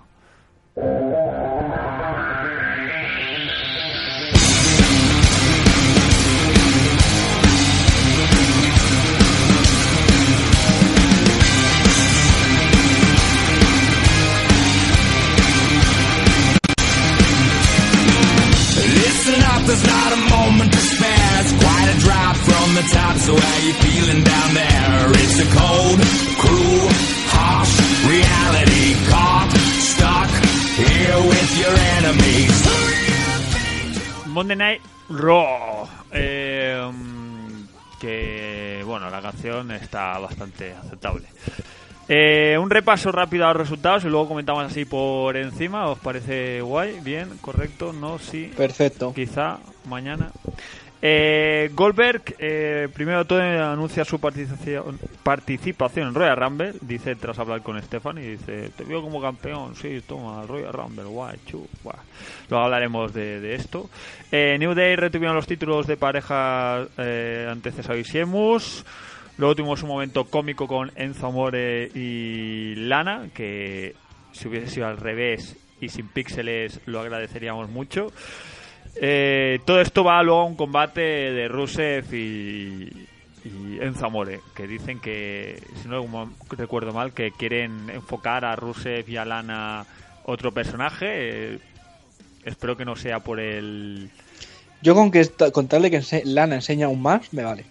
S8: The top, so how you feeling down there? It's a cold, cruel, harsh reality. Caught, stuck here with your enemies.
S1: Monday Night Raw. Eh, que, bueno, la canción está bastante aceptable. Eh, un repaso rápido a los resultados y luego comentamos así por encima. ¿Os parece guay? ¿Bien? ¿Correcto? ¿No? ¿Sí?
S2: Perfecto.
S1: quizá mañana. Eh, Goldberg, eh, primero de todo, anuncia su participación, participación en Royal Rumble. Dice, tras hablar con Stefan, y dice: Te veo como campeón. Sí, toma, Royal Rumble, guay, chu, guay. Luego hablaremos de, esto. Eh, New Day retuvieron los títulos de pareja eh, ante Cesaro y Sheamus. Luego tuvimos un momento cómico con Enzo Amore y Lana, que si hubiese sido al revés y sin píxeles lo agradeceríamos mucho. Eh, todo esto va luego a un combate de Rusev y, y Enzo Amore, que dicen que, si no recuerdo mal, que quieren enfocar a Rusev y a Lana otro personaje. Eh, espero que no sea por el...
S2: Yo con que esta- con tal de que ense- Lana enseña aún más, me vale.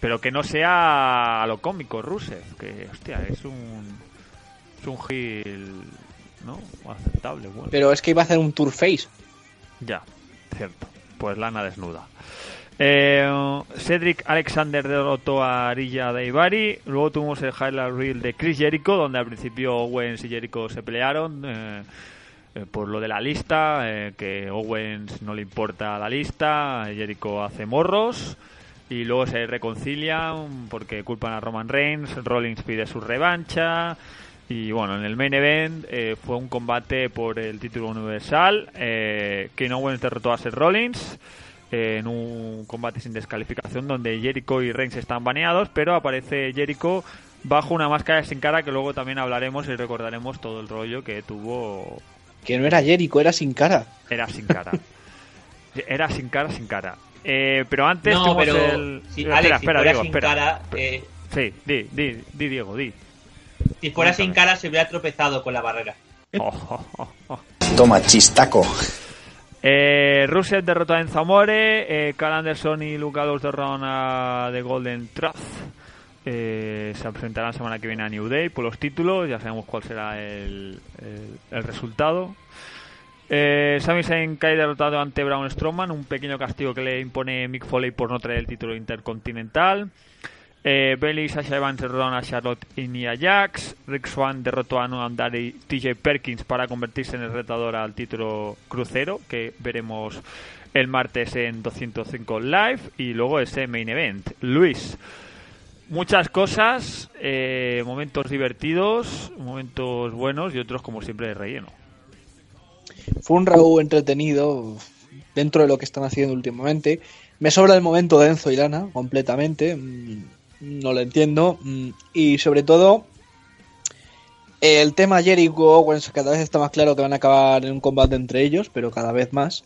S1: Pero que no sea a lo cómico Rusev, que, hostia, es un... Es un heel, ¿no? Aceptable, bueno.
S2: Pero es que iba a hacer un tour face.
S1: Ya, cierto. Pues lana desnuda. Eh, Cedric Alexander derrotó a Arilla Daivari. Luego tuvimos el highlight reel de Chris Jericho, donde al principio Owens y Jericho se pelearon eh, eh, por lo de la lista, eh, que Owens no le importa la lista, Jericho hace morros. Y luego se reconcilian porque culpan a Roman Reigns, Rollins pide su revancha. Y bueno, en el main event eh, fue un combate por el título universal. Eh, Kane Owens derrotó a Seth Rollins eh, en un combate sin descalificación donde Jericho y Reigns están baneados, pero aparece Jericho bajo una máscara sin cara que luego también hablaremos y recordaremos todo el rollo que tuvo.
S2: Que no era Jericho, era sin cara.
S1: Era sin cara. Era sin cara, sin cara. Eh, pero antes
S3: no, pero.
S1: el...
S3: Si,
S1: espera,
S3: Alex,
S1: espera,
S3: si
S1: Diego,
S3: sin
S1: espera.
S3: cara. eh,
S1: Sí, di, di, di, Diego, di.
S3: Si fuera sin cara, se hubiera tropezado con la barrera.
S1: Oh, oh, oh.
S4: Toma, chistaco.
S1: Eh, Rusev derrotó a Enzo Amore, eh, Carl Anderson y Luke Gallows derrotaron a The Golden Truth. Eh, se enfrentarán la semana que viene a New Day por los títulos, ya sabemos cuál será el, el- el resultado. Eh, Sami Zayn cae derrotado ante Braun Strowman, un pequeño castigo que le impone Mick Foley por no traer el título intercontinental. Eh, Bailey Sasha Evans derrotaron a Charlotte y Nia Jax. Rick Swan derrotó a Noam Dar y TJ Perkins para convertirse en el retador al título crucero, que veremos el martes en 205 Live. Y luego ese main event. Luis, muchas cosas, eh, momentos divertidos, momentos buenos y otros, como siempre, de relleno.
S2: Fue un Raúl entretenido dentro de lo que están haciendo últimamente. Me sobra el momento de Enzo y Lana completamente. No lo entiendo. mm, Y sobre todo, el tema Jericho Owens cada vez está más claro que van a acabar en un combate entre ellos, pero cada vez más.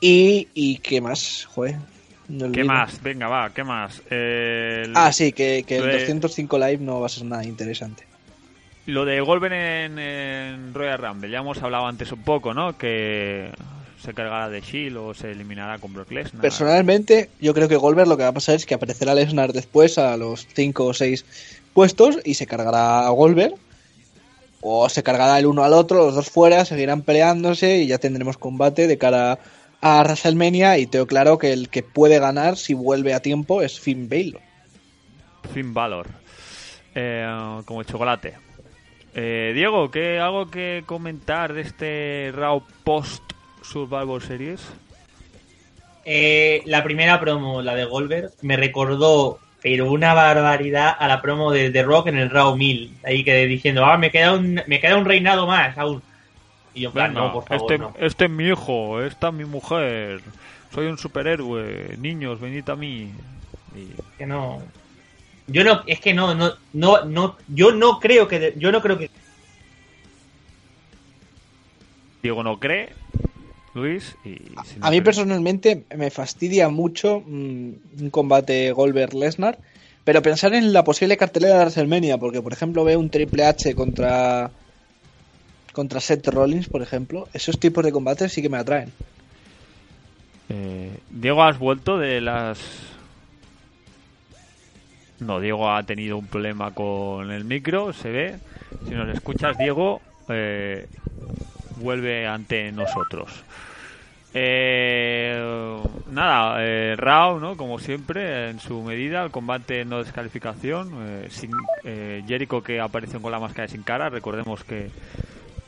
S2: Y, y qué más, joder. no
S1: ¿Qué más? Venga, va, ¿qué más? El-
S2: Ah, sí, que, que el
S1: de-
S2: 205 Live no va a ser nada interesante.
S1: Lo de Goldberg en, en Royal Rumble, ya hemos hablado antes un poco, ¿no? Que se cargará de Shield o se eliminará con Brock Lesnar.
S2: Personalmente, yo creo que Goldberg lo que va a pasar es que aparecerá Lesnar después a los 5 o 6 puestos y se cargará a Goldberg. O se cargará el uno al otro, los dos fuera, seguirán peleándose y ya tendremos combate de cara a WrestleMania. Y tengo claro que el que puede ganar si vuelve a tiempo es Finn Balor.
S1: Finn Balor. Eh, como chocolate. Eh, Diego, ¿qué, ¿algo que comentar de este Raw post Survivor Series?
S3: Eh, la primera promo, la de Goldberg, me recordó, pero una barbaridad, a la promo de The Rock en el Raw 1000. Ahí que diciendo, ah, me queda un, me queda un reinado más aún. Y yo en plan,
S1: Venga,
S3: no, por favor,
S1: este,
S3: no.
S1: este es mi hijo, esta es mi mujer. Soy un superhéroe. Niños, venid a mí. Y
S3: Que no. Yo no, es que no, no, no, no, yo no creo que, yo no creo que
S1: Diego no cree. Luis. Y si no
S2: A mí personalmente me fastidia mucho mm, un combate Goldberg-Lesnar, pero pensar en la posible cartelera de WrestleMania, porque por ejemplo veo un Triple H contra contra Seth Rollins, por ejemplo, esos tipos de combates sí que me atraen.
S1: Eh, Diego, ¿has vuelto de las...? No, Diego ha tenido un problema con el micro, se ve. Si nos escuchas, Diego, eh, vuelve ante nosotros. Eh, nada, eh, Rao, ¿no? Como siempre, en su medida, el combate no descalificación. eh, sin, eh, Jericho que apareció con la máscara de sin cara, recordemos que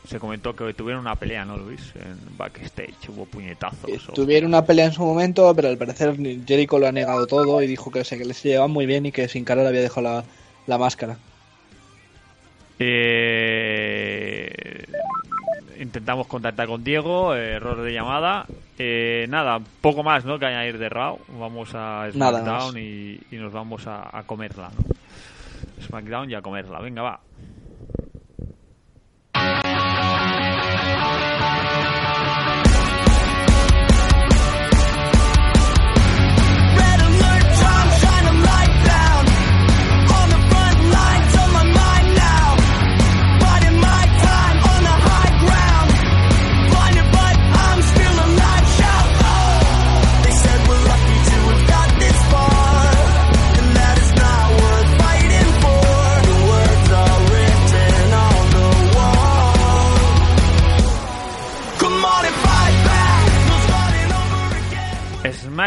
S1: se comentó que tuvieron una pelea, ¿no, Luis? En backstage, hubo puñetazos.
S2: Eh,
S1: o-
S2: Tuvieron una pelea en su momento, pero al parecer Jericho lo ha negado todo y dijo que se, que les llevaban muy bien y que sin cara le había dejado la, la máscara.
S1: Eh, intentamos contactar con Diego, eh, error de llamada. Eh, nada, poco más ¿no? que añadir de Raw. Vamos a SmackDown y, y nos vamos a, a comerla. ¿no? SmackDown y a comerla. Venga, va.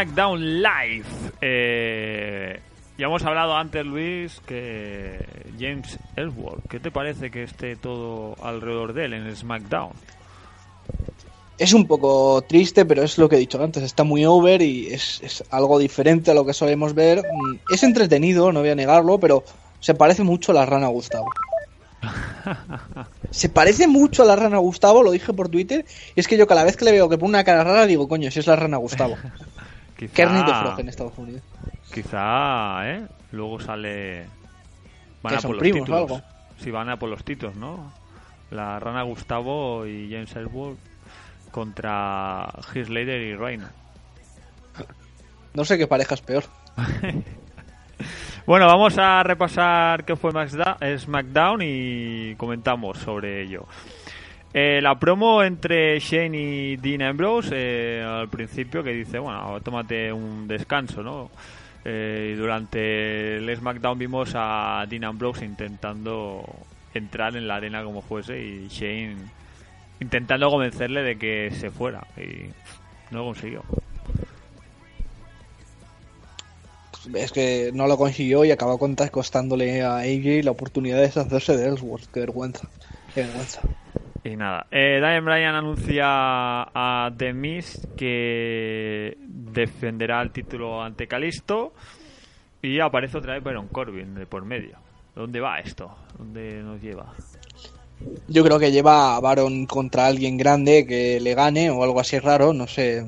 S1: SmackDown Live. Eh, ya hemos hablado antes, Luis, que James Ellsworth. ¿Qué te parece que esté todo alrededor de él en SmackDown?
S2: Es un poco triste, pero es lo que he dicho antes, está muy over y es, es algo diferente a lo que solemos ver. Mm, Es entretenido, no voy a negarlo, pero se parece mucho a la rana Gustavo. Se parece mucho a la rana Gustavo, lo dije por Twitter, y es que yo cada vez que le veo que pone una cara rara digo, coño, si es la rana Gustavo.
S1: Quizá,
S2: Kermit de Frog en Estados Unidos.
S1: Quizá, ¿eh? Luego sale. Van a
S2: son
S1: por los
S2: primos o algo.
S1: Sí, van a por los títulos, ¿no? La Rana Gustavo y James Ellsworth contra Heath Slater y Reino.
S2: No sé qué pareja es peor.
S1: Bueno, vamos a repasar qué fue eh, SmackDown y comentamos sobre ello. Eh, la promo entre Shane y Dean Ambrose eh, al principio que dice, bueno, tómate un descanso, ¿no? Eh, y durante el SmackDown vimos a Dean Ambrose intentando entrar en la arena como fuese y Shane intentando convencerle de que se fuera y no lo consiguió.
S2: Es que no lo consiguió y acabó costándole a AJ la oportunidad de deshacerse de Ellsworth. Qué vergüenza. Qué vergüenza.
S1: Y nada, eh, Daniel Bryan anuncia a The Miz que defenderá el título ante Calisto y aparece otra vez Baron Corbin de por medio. ¿Dónde va esto? ¿Dónde nos lleva?
S2: Yo creo que lleva a Baron contra alguien grande que le gane o algo así raro, no sé.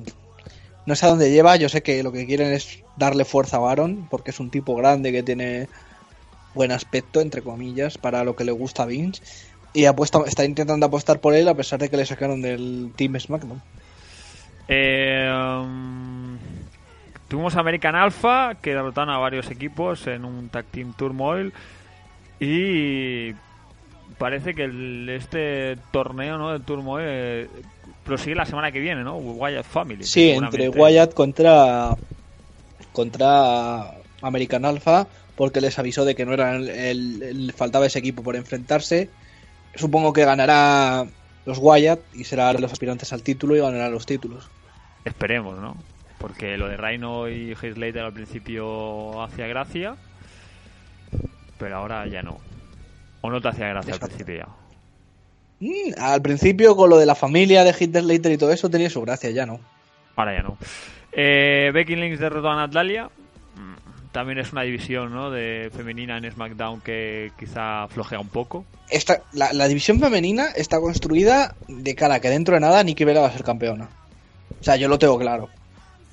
S2: No sé a dónde lleva, yo sé que lo que quieren es darle fuerza a Baron, porque es un tipo grande que tiene buen aspecto, entre comillas, para lo que le gusta a Vince. Y apuesta, está intentando apostar por él a pesar de que le sacaron del Team SmackDown.
S1: Eh, um, tuvimos American Alpha que derrotaron a varios equipos en un Tag Team Turmoil y parece que el- este torneo ¿no? de Turmoil eh, prosigue la semana que viene, ¿no? Wyatt Family.
S2: Sí, entre Wyatt contra contra American Alpha, porque les avisó de que no era el, el- el- faltaba ese equipo por enfrentarse. Supongo que ganará los Wyatt y será los aspirantes al título y ganará los títulos.
S1: Esperemos, ¿no? Porque lo de Rhino y Slater al principio hacía gracia, pero ahora ya no. ¿O no te hacía gracia al principio ya?
S2: Mm, al principio con lo de la familia de Hitler Slater y todo eso tenía su gracia, ya no.
S1: Ahora ya no. Eh, Becky Lynch derrotó a Natalia. También es una división ¿no? de femenina en SmackDown que quizá flojea un poco.
S2: Esta, la, la división femenina está construida de cara a que dentro de nada Nikki Bella va a ser campeona. O sea, yo lo tengo claro.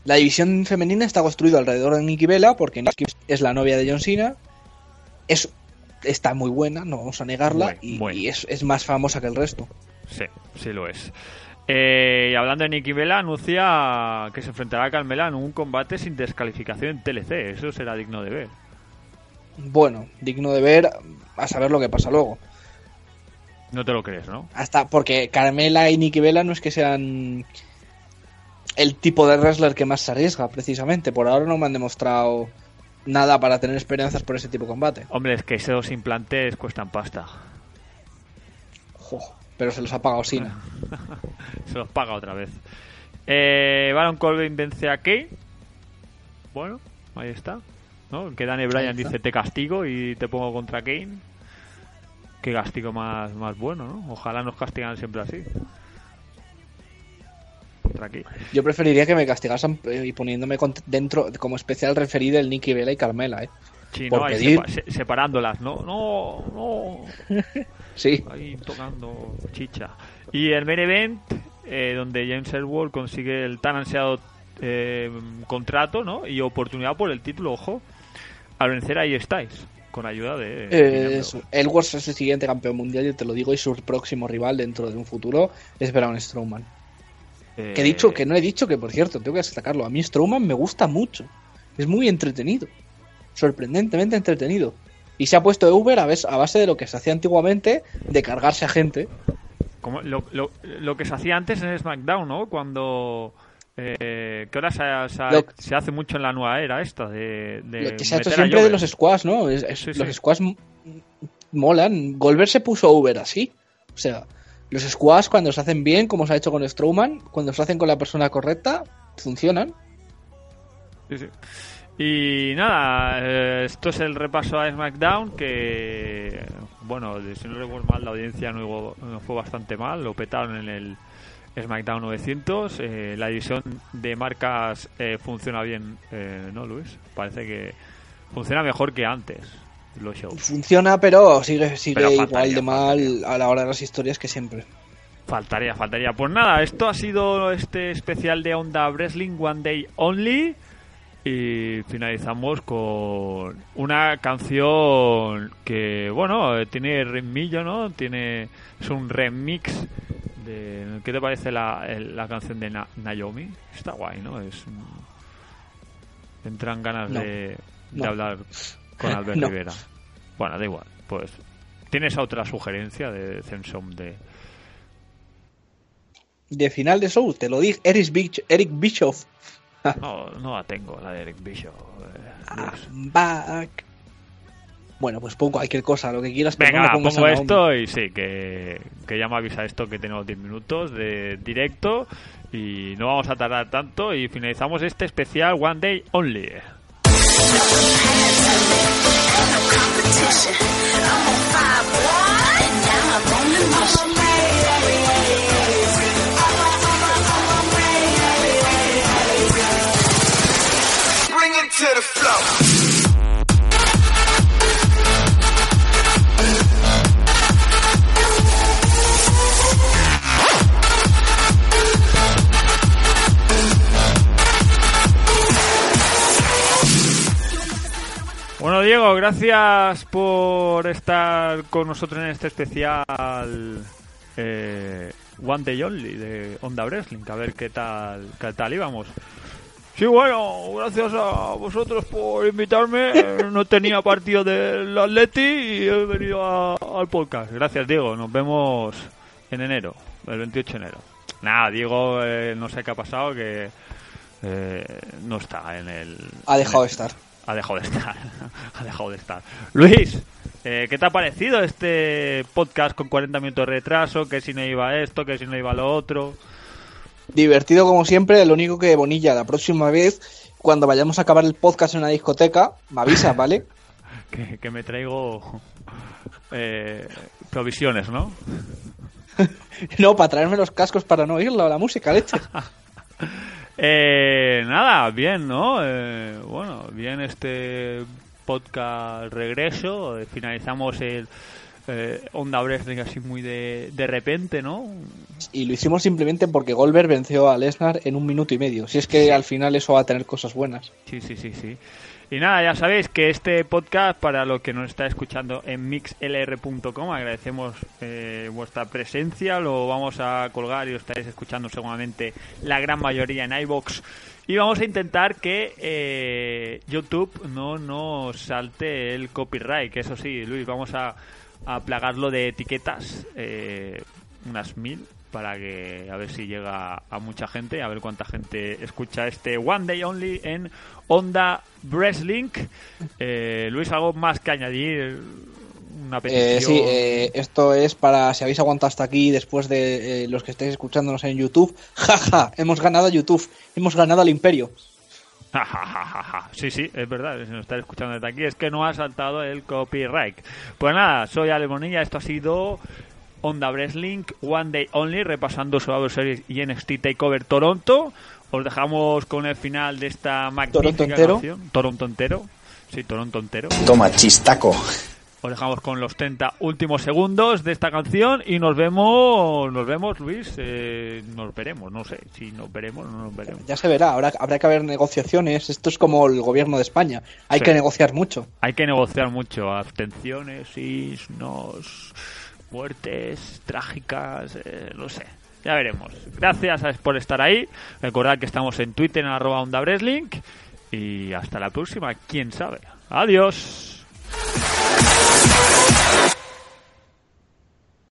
S2: La división femenina está construida alrededor de Nikki Bella porque Nikki es la novia de John Cena. Es, está muy buena, no vamos a negarla. Y y es, es más famosa que el resto.
S1: Sí, sí lo es. Eh, y hablando de Nikki Bella, anuncia que se enfrentará a Carmela en un combate sin descalificación en TLC. Eso será digno de ver.
S2: Bueno, digno de ver a saber lo que pasa luego.
S1: No te lo crees, ¿no?
S2: Hasta porque Carmela y Nikki Bella no es que sean el tipo de wrestler que más se arriesga, precisamente. Por ahora no me han demostrado nada para tener esperanzas por ese tipo de combate.
S1: Hombre, es que esos implantes cuestan pasta.
S2: Jo, pero se los ha pagado Sina.
S1: Se los paga otra vez. Eh, Baron Corbin vence a Kane. Bueno, ahí está. ¿no? Que Daniel Bryan dice te castigo y te pongo contra Kane. Qué castigo más, más bueno, ¿no? Ojalá nos castigan siempre así. Contra Kane.
S2: Yo preferiría que me castigasen eh, y poniéndome dentro como especial referido el Nikki Bella y Carmela, ¿eh?
S1: Sí,
S2: Por
S1: ¿no? Ahí
S2: pedir.
S1: sepa- se- separándolas, ¿no? No, no.
S2: Sí.
S1: Ahí tocando chicha. Y el main event, eh, donde James Ellsworth consigue el tan ansiado eh, contrato, ¿no? Y oportunidad por el título, ojo, al vencer a estáis con ayuda de...
S2: Eh, eso. Ellsworth es el siguiente campeón mundial, yo te lo digo, y su próximo rival dentro de un futuro es Braun Strowman.
S1: Eh,
S2: Que he dicho, que no he dicho que, por cierto, tengo que destacarlo. A mí Strowman me gusta mucho. Es muy entretenido. Sorprendentemente entretenido. Y se ha puesto Uber a, ves- a base de lo que se hacía antiguamente, de cargarse a gente.
S1: como lo, lo- lo que se hacía antes en SmackDown, ¿no? Cuando... Eh, que ahora se, se-
S2: Lo-
S1: se hace mucho en la nueva era esta de, de
S2: lo que se ha hecho siempre de los squash, ¿no? Es- es-
S1: Sí,
S2: los
S1: sí.
S2: molan. Goldberg se puso Uber así. O sea, los squash cuando se hacen bien, como se ha hecho con Strowman, cuando se hacen con la persona correcta, funcionan.
S1: Sí, sí. Y nada, eh, esto es el repaso a SmackDown que, bueno, si no recuerdo mal, la audiencia no, fue bastante mal, lo petaron en el SmackDown 900. eh, la división de marcas eh, funciona bien, eh, ¿no, Luis? Parece que funciona mejor que antes los shows.
S2: Funciona, pero sigue, sigue
S1: Pero
S2: igual
S1: faltaría,
S2: de mal a la hora de las historias que siempre.
S1: Faltaría, faltaría. Pues nada, esto ha sido este especial de Onda Wrestling One Day Only. Y finalizamos con una canción que, bueno, tiene ritmillo, ¿no? Tiene, es un remix de... ¿Qué te parece la, la canción de Na- Naomi? Está guay, ¿no? Es... Entran ganas
S2: No.
S1: de, de hablar con Albert
S2: No.
S1: Rivera. Bueno, da igual. Pues, ¿tienes otra sugerencia de Zensom de...
S2: De final de show, te lo dije, Eric Bischoff.
S1: No, no la tengo, la de Eric Bishop. eh, Luis.
S2: Back. Bueno, pues pongo cualquier cosa, lo que quieras. pero
S1: Venga, pongo esto y sí, que, que ya me avisa esto que tenemos 10 minutos de directo y no vamos a tardar tanto y finalizamos este especial One Day Only. Bueno, Diego, gracias por estar con nosotros en este especial eh, One Day Only de Onda Wrestling. A ver qué tal, qué tal íbamos. Sí, bueno, gracias a vosotros por invitarme. No tenía partido del Atleti y he venido a- al podcast. Gracias, Diego. Nos vemos en enero, el 28 de enero. Nada, Diego, eh, no sé qué ha pasado, que eh, no está en el...
S2: Ha dejado
S1: en
S2: de
S1: el-
S2: estar.
S1: ha dejado de estar. ha dejado de estar. Luis, eh, ¿qué te ha parecido este podcast con 40 minutos de retraso? Que si no iba esto, que si no iba lo otro.
S2: Divertido como siempre, lo único que Bonilla, la próxima vez, cuando vayamos a acabar el podcast en una discoteca, me avisas, ¿vale?
S1: Que, que me traigo eh, provisiones, ¿no?
S2: no, para traerme los cascos para no oírlo, la música, leche.
S1: Eh, nada, bien, ¿no? Eh, bueno, bien este podcast regreso. eh, Finalizamos el eh, Onda Wrestling así muy de, de repente, ¿no?
S2: Y lo hicimos simplemente porque Goldberg venció a Lesnar en un minuto y medio. Si es que al final eso va a tener cosas buenas.
S1: Sí, sí, sí, sí. Y nada, ya sabéis que este podcast, para lo que nos está escuchando en mixlr.com, agradecemos eh, vuestra presencia. Lo vamos a colgar y lo estaréis escuchando seguramente la gran mayoría en iBox. Y vamos a intentar que eh, YouTube no nos salte el copyright. Que eso sí, Luis, vamos a, a plagarlo de etiquetas, eh, unas mil, para que a ver si llega a mucha gente, a ver cuánta gente escucha este One Day Only en Onda Wrestling. Eh, Luis, ¿algo más que añadir? Una petición.
S2: Eh, sí, eh, esto es para si habéis aguantado hasta aquí después de eh, los que estáis escuchándonos en YouTube. Jaja, hemos ganado a YouTube, hemos ganado al Imperio.
S1: sí, sí, es verdad, si nos está escuchando desde aquí, es que no ha saltado el copyright. Pues nada, soy Ale Bonilla, esto ha sido Onda Wrestling One Day Only, repasando Survivor Series y NXT TakeOver Toronto. Os dejamos con el final de esta magnífica
S2: ¿Toronto entero?
S1: canción. Toronto entero. Sí, Toronto entero.
S4: Toma, chistaco.
S1: Os dejamos con los 30 últimos segundos de esta canción y nos vemos, nos vemos, Luis, eh, nos veremos, no sé si nos veremos o no nos veremos.
S2: Ya se verá, habrá, habrá que haber negociaciones. Esto es como el gobierno de España. Hay
S1: Sí.
S2: que negociar mucho.
S1: Hay que negociar mucho, abstenciones, sí, nos, muertes trágicas, eh, no sé. Ya veremos. Gracias por estar ahí. Recordad que estamos en Twitter en arroba onda Wrestling. Y hasta la próxima, quién sabe. Adiós. ハハハハ!